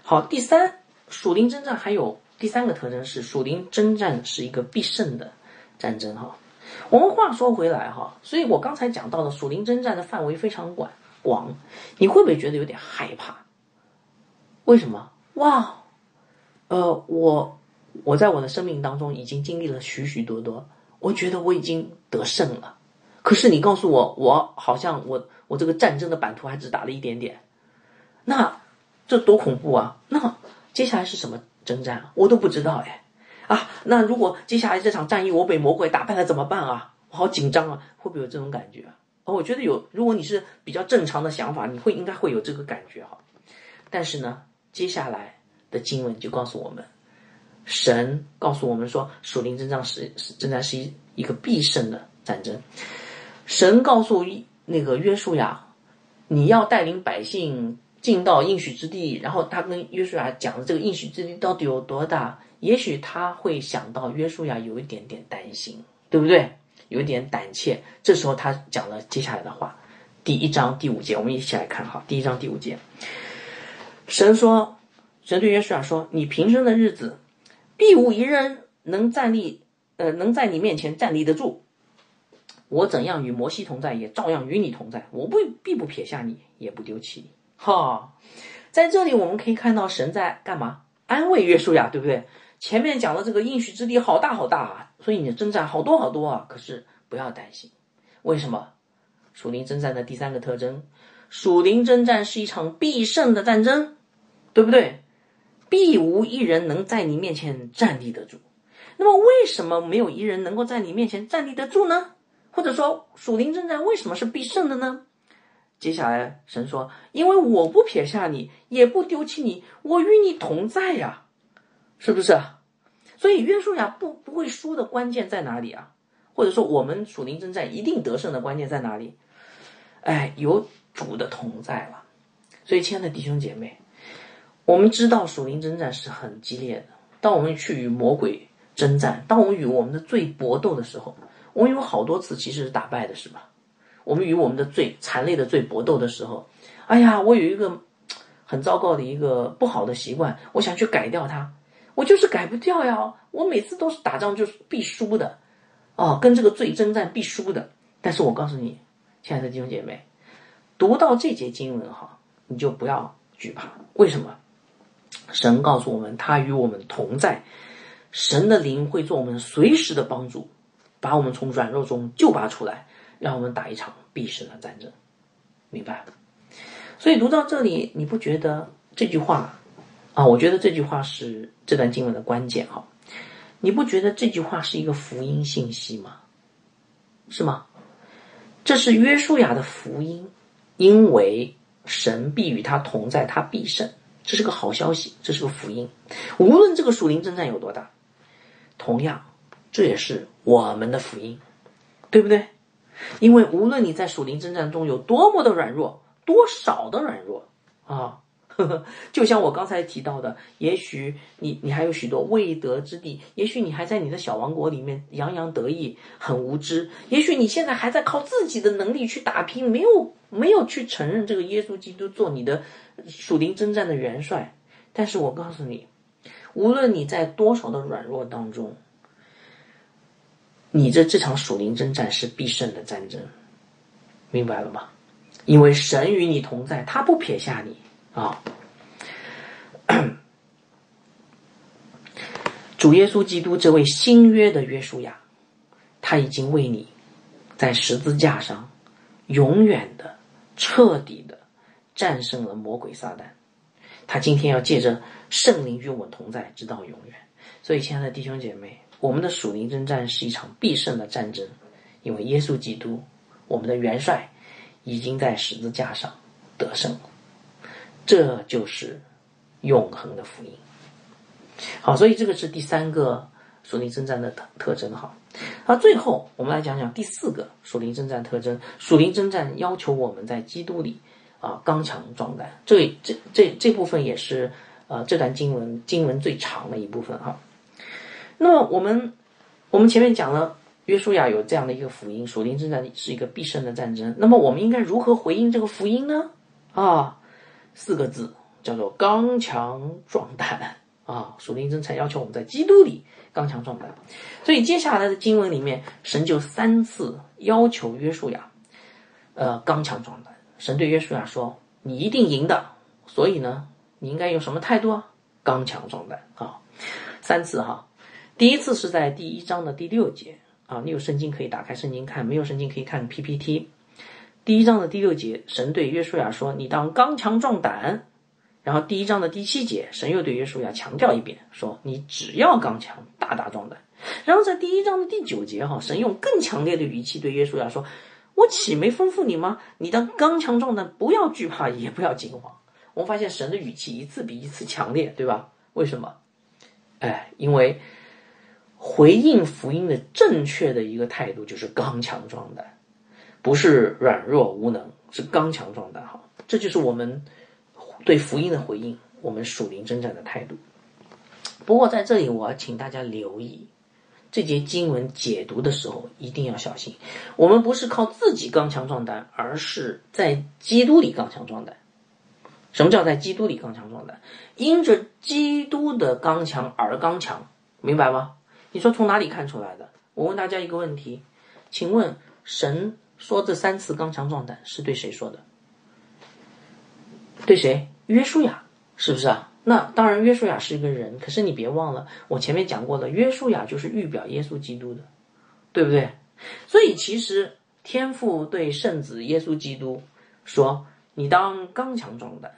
[SPEAKER 1] 好，第三，属灵征战还有第三个特征是属灵征战是一个必胜的战争哈。我们话说回来哈，所以我刚才讲到的属灵征战的范围非常广广，你会不会觉得有点害怕？为什么？哇，呃，我我在我的生命当中已经经历了许许多多，我觉得我已经得胜了。可是你告诉我，我好像我我这个战争的版图还只打了一点点，那这多恐怖啊！那接下来是什么征战？我都不知道哎。啊，那如果接下来这场战役我被魔鬼打败了怎么办啊？我好紧张啊！会不会有这种感觉啊？我觉得有。如果你是比较正常的想法，你会应该会有这个感觉哈。但是呢，接下来的经文就告诉我们，神告诉我们说，属灵征战是是征战是一一个必胜的战争。神告诉那个约书亚，你要带领百姓进到应许之地。然后他跟约书亚讲的这个应许之地到底有多大？也许他会想到约书亚有一点点担心，对不对？有一点胆怯。这时候他讲了接下来的话，第一章第五节，我们一起来看哈。第一章第五节，神说：“神对约书亚说，你平生的日子，必无一人能站立，呃，能在你面前站立得住。我怎样与摩西同在，也照样与你同在。我不必不撇下你，也不丢弃你。”哈，在这里我们可以看到神在干嘛？安慰约书亚，对不对？前面讲的这个应许之地好大好大啊，所以你的征战好多好多啊。可是不要担心，为什么？属灵征战的第三个特征，属灵征战是一场必胜的战争，对不对？必无一人能在你面前站立得住。那么为什么没有一人能够在你面前站立得住呢？或者说属灵征战为什么是必胜的呢？接下来神说：“因为我不撇下你，也不丢弃你，我与你同在呀。”是不是？所以约书亚不不会输的关键在哪里啊？或者说我们属灵征战一定得胜的关键在哪里？哎，有主的同在了。所以，亲爱的弟兄姐妹，我们知道属灵征战是很激烈的。当我们去与魔鬼征战，当我们与我们的罪搏斗的时候，我们有好多次其实是打败的，是吧？我们与我们的罪残累的罪搏斗的时候，哎呀，我有一个很糟糕的一个不好的习惯，我想去改掉它。我就是改不掉呀！我每次都是打仗就是必输的，哦，跟这个罪征战必输的。但是我告诉你，亲爱的弟兄姐妹，读到这节经文哈，你就不要惧怕。为什么？神告诉我们，他与我们同在，神的灵会做我们随时的帮助，把我们从软弱中救拔出来，让我们打一场必胜的战争。明白？所以读到这里，你不觉得这句话？啊，我觉得这句话是这段经文的关键哈，你不觉得这句话是一个福音信息吗？是吗？这是约书亚的福音，因为神必与他同在，他必胜，这是个好消息，这是个福音。无论这个属灵征战有多大，同样这也是我们的福音，对不对？因为无论你在属灵征战中有多么的软弱，多少的软弱啊。呵呵就像我刚才提到的，也许你你还有许多未得之地，也许你还在你的小王国里面洋洋得意，很无知，也许你现在还在靠自己的能力去打拼，没有没有去承认这个耶稣基督做你的属灵征战的元帅。但是我告诉你，无论你在多少的软弱当中，你这这场属灵征战是必胜的战争，明白了吗？因为神与你同在，他不撇下你。啊，主耶稣基督这位新约的约书亚，他已经为你在十字架上永远的、彻底的战胜了魔鬼撒旦。他今天要借着圣灵与我同在，直到永远。所以，亲爱的弟兄姐妹，我们的属灵征战是一场必胜的战争，因为耶稣基督，我们的元帅，已经在十字架上得胜了。这就是永恒的福音。好，所以这个是第三个属灵征战的特特征。哈，那最后我们来讲讲第四个属灵征战特征。属灵征战要求我们在基督里啊刚强壮胆。这这这这部分也是呃这段经文经文最长的一部分哈。那么我们我们前面讲了约书亚有这样的一个福音，属灵征战是一个必胜的战争。那么我们应该如何回应这个福音呢？啊？四个字叫做刚强壮胆啊！属灵征战要求我们在基督里刚强壮胆，所以接下来的经文里面，神就三次要求约书亚，呃，刚强壮胆。神对约书亚说：“你一定赢的。”所以呢，你应该有什么态度啊？刚强壮胆啊！三次哈，第一次是在第一章的第六节啊，你有圣经可以打开圣经看，没有圣经可以看 PPT。第一章的第六节，神对约书亚说：“你当刚强壮胆。”然后第一章的第七节，神又对约书亚强调一遍，说：“你只要刚强，大大壮胆。”然后在第一章的第九节，哈，神用更强烈的语气对约书亚说：“我岂没吩咐你吗？你当刚强壮胆，不要惧怕，也不要惊慌。”我们发现神的语气一次比一次强烈，对吧？为什么？哎，因为回应福音的正确的一个态度就是刚强壮胆。不是软弱无能，是刚强壮胆。好，这就是我们对福音的回应，我们属灵征战的态度。不过在这里，我要请大家留意，这节经文解读的时候一定要小心。我们不是靠自己刚强壮胆，而是在基督里刚强壮胆。什么叫在基督里刚强壮胆？因着基督的刚强而刚强，明白吗？你说从哪里看出来的？我问大家一个问题，请问神？说这三次刚强壮胆是对谁说的？对谁？约书亚是不是啊？那当然，约书亚是一个人，可是你别忘了，我前面讲过了，约书亚就是预表耶稣基督的，对不对？所以其实天父对圣子耶稣基督说：“你当刚强壮胆。”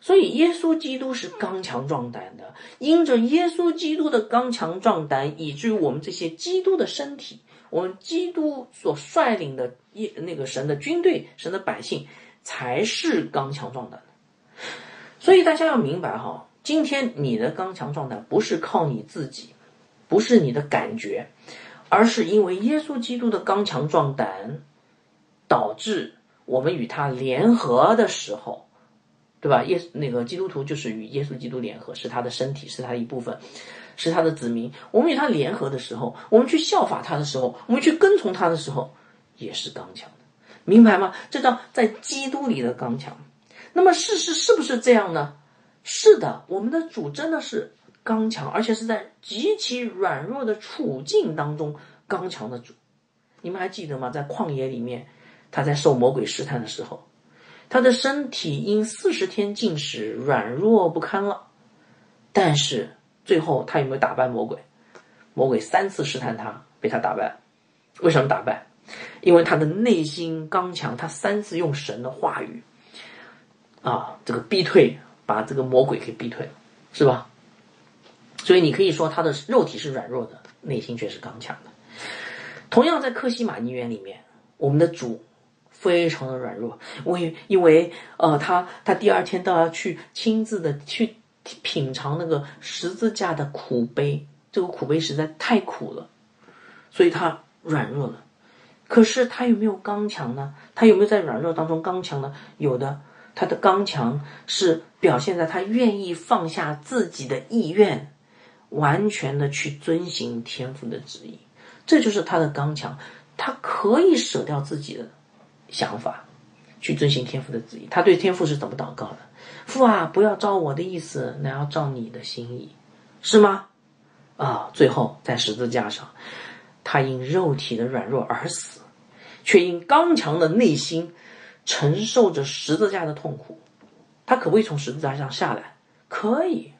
[SPEAKER 1] 所以耶稣基督是刚强壮胆的，因着耶稣基督的刚强壮胆，以至于我们这些基督的身体。我们基督所率领的耶那个神的军队，神的百姓才是刚强壮胆的。所以大家要明白哈，今天你的刚强壮胆不是靠你自己，不是你的感觉，而是因为耶稣基督的刚强壮胆，导致我们与他联合的时候，对吧？耶那个基督徒就是与耶稣基督联合，是他的身体，是他的一部分。是他的子民，我们与他联合的时候，我们去效法他的时候，我们去跟从他的时候，也是刚强的，明白吗？这叫在基督里的刚强。那么事实是不是这样呢？是的，我们的主真的是刚强，而且是在极其软弱的处境当中刚强的主。你们还记得吗？在旷野里面，他在受魔鬼试探的时候，他的身体因四十天禁食软弱不堪了，但是。最后他有没有打败魔鬼？魔鬼三次试探他，被他打败。为什么打败？因为他的内心刚强，他三次用神的话语啊，这个逼退，把这个魔鬼给逼退了，是吧？所以你可以说他的肉体是软弱的，内心却是刚强的。同样在克西玛尼园里面，我们的主非常的软弱，为因为呃，他他第二天都要去亲自的去。品尝那个十字架的苦悲，这个苦悲实在太苦了，所以他软弱了。可是他有没有刚强呢？他有没有在软弱当中刚强呢？有的，他的刚强是表现在他愿意放下自己的意愿，完全的去遵行天父的旨意，这就是他的刚强。他可以舍掉自己的想法，去遵循天父的旨意。他对天父是怎么祷告的？父啊，不要照我的意思，那要照你的心意，是吗？啊，最后在十字架上，他因肉体的软弱而死，却因刚强的内心承受着十字架的痛苦。他可不可以从十字架上下来？可以，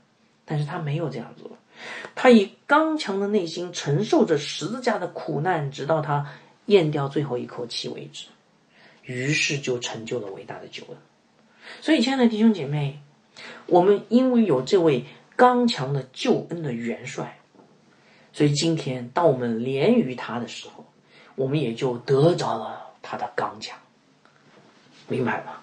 [SPEAKER 1] 但是他没有这样做。他以刚强的内心承受着十字架的苦难，直到他咽掉最后一口气为止。于是就成就了伟大的救恩。所以，亲爱的弟兄姐妹，我们因为有这位刚强的救恩的元帅，所以今天当我们连于他的时候，我们也就得着了他的刚强。明白吗？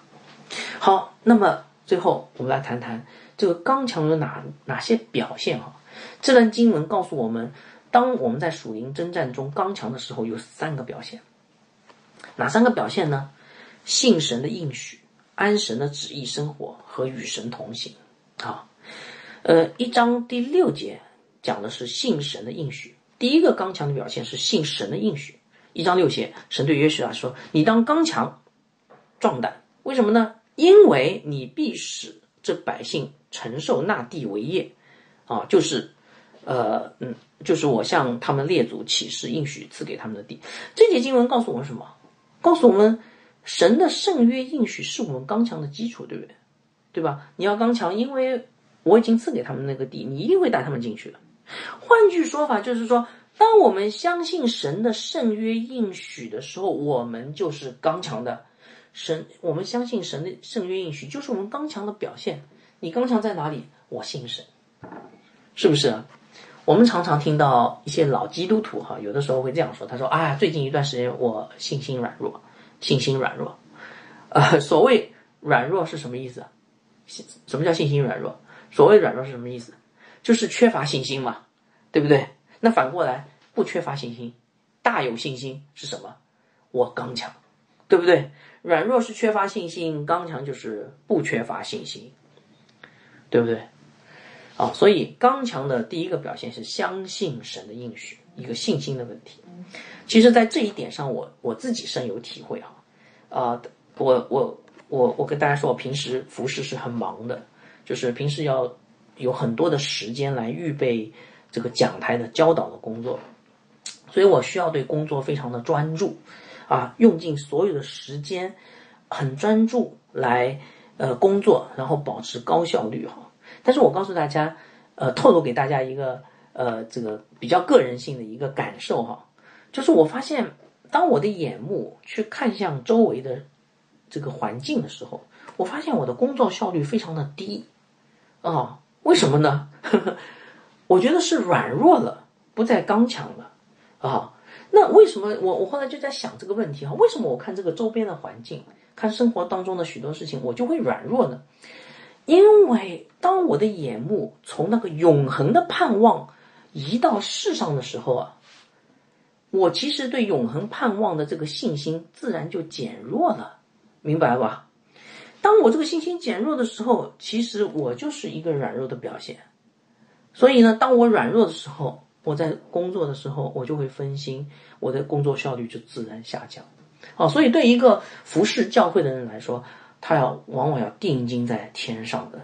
[SPEAKER 1] 好，那么最后我们来谈谈这个刚强有哪哪些表现哈？这段经文告诉我们，当我们在属灵征战中刚强的时候，有三个表现。哪三个表现呢？信神的应许，安神的旨意生活和与神同行。啊，呃，一章第六节讲的是信神的应许。第一个刚强的表现是信神的应许。一章六节，神对约书亚说：“你当刚强壮胆，为什么呢？因为你必使这百姓承受那地为业。”啊，就是，呃，嗯，就是我向他们列祖起誓应许赐给他们的地。这节经文告诉我们什么？告诉我们，神的圣约应许是我们刚强的基础，对不对？对吧？你要刚强，因为我已经赐给他们那个地，你一定会带他们进去的。换句说法，就是说，当我们相信神的圣约应许的时候，我们就是刚强的。神，我们相信神的圣约应许，就是我们刚强的表现。你刚强在哪里？我信神，是不是？我们常常听到一些老基督徒哈，有的时候会这样说：“他说啊，最近一段时间我信心软弱，信心软弱。”呃，所谓软弱是什么意思？什么叫信心软弱？所谓软弱是什么意思？就是缺乏信心嘛，对不对？那反过来，不缺乏信心，大有信心是什么？我刚强，对不对？软弱是缺乏信心，刚强就是不缺乏信心，对不对？啊，所以刚强的第一个表现是相信神的应许，一个信心的问题。其实，在这一点上，我我自己深有体会啊。啊，我我我我跟大家说，我平时服饰是很忙的，就是平时要有很多的时间来预备这个讲台的教导的工作，所以我需要对工作非常的专注啊，用尽所有的时间，很专注来呃工作，然后保持高效率哈。但是我告诉大家，呃，透露给大家一个呃，这个比较个人性的一个感受哈，就是我发现，当我的眼目去看向周围的这个环境的时候，我发现我的工作效率非常的低啊，为什么呢？我觉得是软弱了，不再刚强了啊。那为什么我我后来就在想这个问题哈？为什么我看这个周边的环境，看生活当中的许多事情，我就会软弱呢？因为当我的眼目从那个永恒的盼望移到世上的时候啊，我其实对永恒盼望的这个信心自然就减弱了，明白吧？当我这个信心减弱的时候，其实我就是一个软弱的表现。所以呢，当我软弱的时候，我在工作的时候，我就会分心，我的工作效率就自然下降。哦，所以对一个服侍教会的人来说，他要往往要定睛在天上的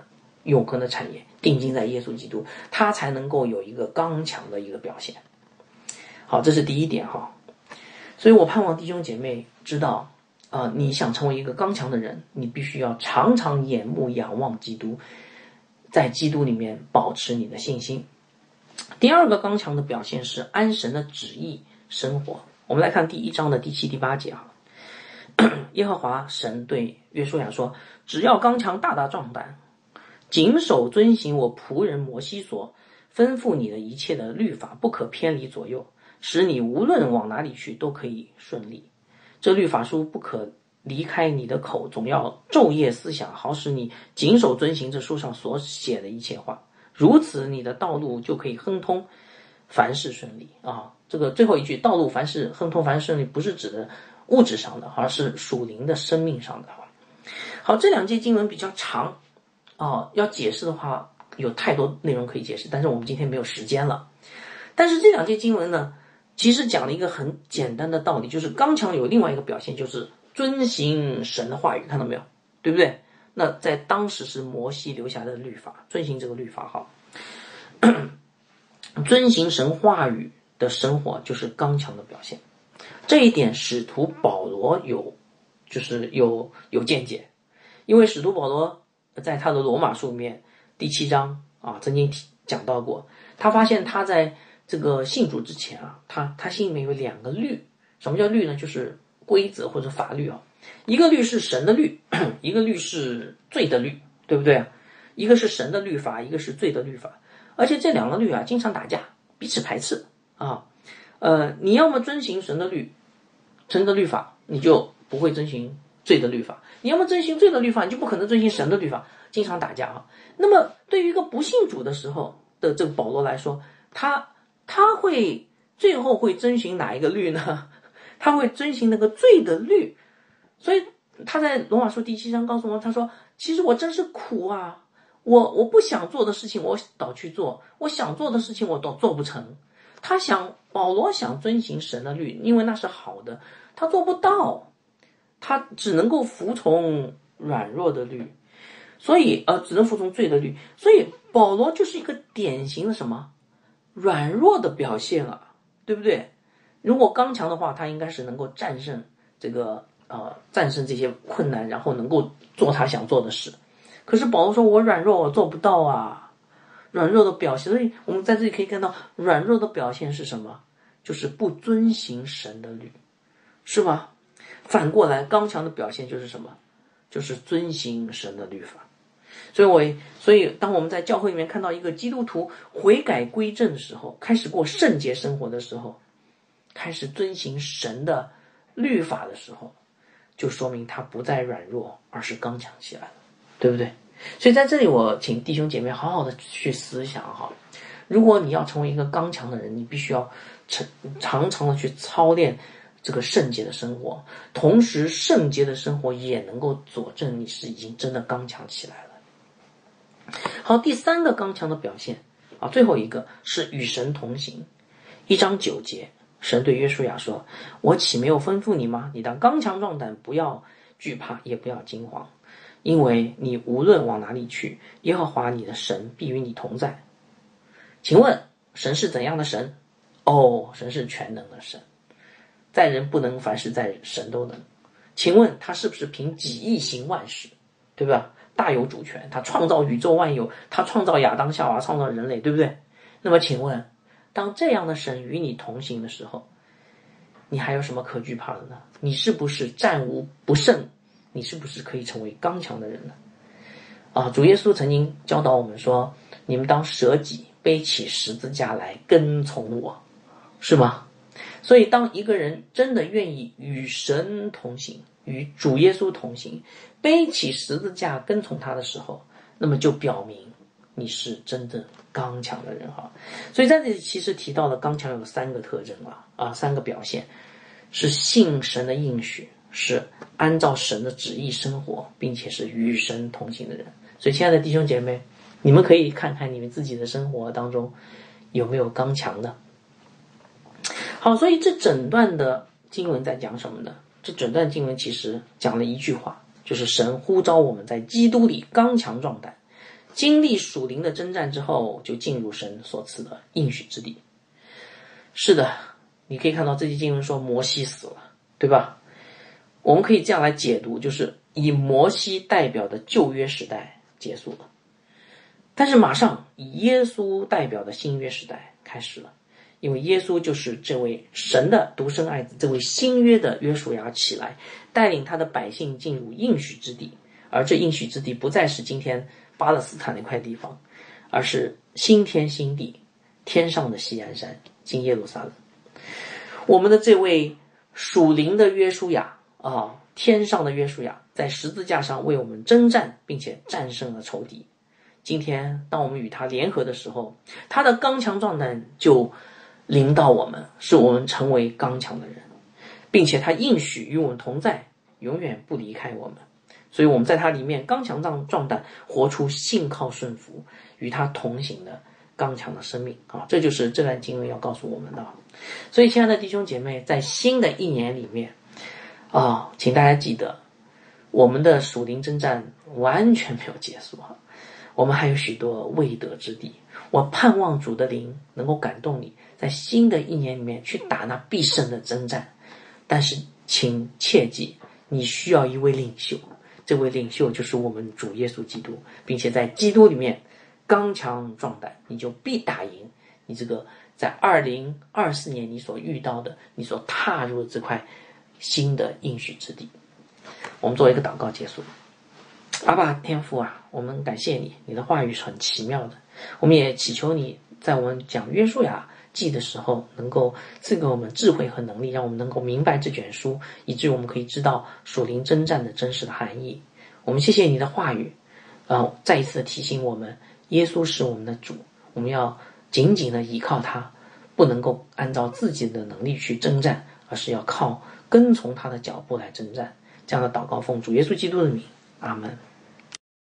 [SPEAKER 1] 永恒的产业，定睛在耶稣基督，他才能够有一个刚强的一个表现。好，这是第一点哈。所以我盼望弟兄姐妹知道，啊，你想成为一个刚强的人，你必须要常常眼目仰望基督，在基督里面保持你的信心。第二个刚强的表现是安神的旨意生活。我们来看第一章的第七、第八节哈。耶和华神对约书亚说：“只要刚强，大大壮胆，谨守遵行我仆人摩西所吩咐你的一切的律法，不可偏离左右，使你无论往哪里去都可以顺利。这律法书不可离开你的口，总要昼夜思想，好使你谨守遵行这书上所写的一切话。如此，你的道路就可以亨通，凡事顺利啊！这个最后一句，道路凡事亨通，凡事顺利，不是指的。”物质上的，而是属灵的生命上的。好，这两节经文比较长，哦，要解释的话有太多内容可以解释，但是我们今天没有时间了。但是这两节经文呢，其实讲了一个很简单的道理，就是刚强有另外一个表现，就是遵行神的话语，看到没有？对不对？那在当时是摩西留下的律法，遵行这个律法，哈，遵行神话语的生活就是刚强的表现。这一点，使徒保罗有，就是有有见解，因为使徒保罗在他的罗马书里面第七章啊，曾经讲到过，他发现他在这个信主之前啊，他他心里面有两个律，什么叫律呢？就是规则或者法律啊，一个律是神的律，一个律是罪的律，对不对？一个是神的律法，一个是罪的律法，而且这两个律啊，经常打架，彼此排斥啊。呃，你要么遵行神的律，神的律法，你就不会遵行罪的律法。你要么遵循罪的律法，你就不可能遵循神的律法。经常打架啊。那么对于一个不信主的时候的这个保罗来说，他他会最后会遵循哪一个律呢？他会遵循那个罪的律。所以他在罗马书第七章告诉我们，他说：“其实我真是苦啊，我我不想做的事情我倒去做，我想做的事情我都做不成。”他想保罗想遵循神的律，因为那是好的，他做不到，他只能够服从软弱的律，所以呃，只能服从罪的律。所以保罗就是一个典型的什么软弱的表现啊，对不对？如果刚强的话，他应该是能够战胜这个呃，战胜这些困难，然后能够做他想做的事。可是保罗说：“我软弱，我做不到啊。”软弱的表现，所以我们在这里可以看到，软弱的表现是什么？就是不遵行神的律，是吧？反过来，刚强的表现就是什么？就是遵行神的律法。所以，我所以，当我们在教会里面看到一个基督徒悔改归正的时候，开始过圣洁生活的时候，开始遵行神的律法的时候，就说明他不再软弱，而是刚强起来了，对不对？所以在这里，我请弟兄姐妹好好的去思想哈。如果你要成为一个刚强的人，你必须要常常常的去操练这个圣洁的生活，同时圣洁的生活也能够佐证你是已经真的刚强起来了。好，第三个刚强的表现啊，最后一个是与神同行。一章九节，神对约书亚说：“我岂没有吩咐你吗？你当刚强壮胆，不要惧怕，也不要惊慌。”因为你无论往哪里去，耶和华你的神必与你同在。请问神是怎样的神？哦，神是全能的神，在人不能，凡事在神都能。请问他是不是凭己意行万事，对吧？大有主权，他创造宇宙万有，他创造亚当夏娃，创造人类，对不对？那么请问，当这样的神与你同行的时候，你还有什么可惧怕的呢？你是不是战无不胜？你是不是可以成为刚强的人呢？啊，主耶稣曾经教导我们说：“你们当舍己，背起十字架来跟从我，是吗？”所以，当一个人真的愿意与神同行，与主耶稣同行，背起十字架跟从他的时候，那么就表明你是真正刚强的人哈。所以在这里其实提到了刚强有三个特征啊啊，三个表现是信神的应许。是按照神的旨意生活，并且是与神同行的人。所以，亲爱的弟兄姐妹，你们可以看看你们自己的生活当中有没有刚强的。好，所以这整段的经文在讲什么呢？这整段经文其实讲了一句话，就是神呼召我们在基督里刚强壮胆，经历属灵的征战之后，就进入神所赐的应许之地。是的，你可以看到这些经文说摩西死了，对吧？我们可以这样来解读，就是以摩西代表的旧约时代结束了，但是马上以耶稣代表的新约时代开始了，因为耶稣就是这位神的独生爱子，这位新约的约书亚起来，带领他的百姓进入应许之地，而这应许之地不再是今天巴勒斯坦那块地方，而是新天新地，天上的锡安山，今耶路撒冷。我们的这位属灵的约书亚。啊，天上的约书亚在十字架上为我们征战，并且战胜了仇敌。今天，当我们与他联合的时候，他的刚强壮胆就领导我们，使我们成为刚强的人，并且他应许与我们同在，永远不离开我们。所以，我们在他里面刚强壮壮胆，活出信靠顺服、与他同行的刚强的生命啊！这就是这段经文要告诉我们的。所以，亲爱的弟兄姐妹，在新的一年里面。啊，请大家记得，我们的属灵征战完全没有结束哈，我们还有许多未得之地。我盼望主的灵能够感动你，在新的一年里面去打那必胜的征战。但是，请切记，你需要一位领袖，这位领袖就是我们主耶稣基督，并且在基督里面刚强壮胆，你就必打赢你这个在二零二四年你所遇到的、你所踏入的这块。新的应许之地，我们做一个祷告结束。阿爸天父啊，我们感谢你，你的话语是很奇妙的。我们也祈求你在我们讲约书亚记的时候，能够赐给我们智慧和能力，让我们能够明白这卷书，以至于我们可以知道属灵征战的真实的含义。我们谢谢你的话语，呃，再一次提醒我们，耶稣是我们的主，我们要紧紧的依靠他，不能够按照自己的能力去征战，而是要靠跟从他的脚步来征战。这样的祷告奉主耶稣基督的名，阿门。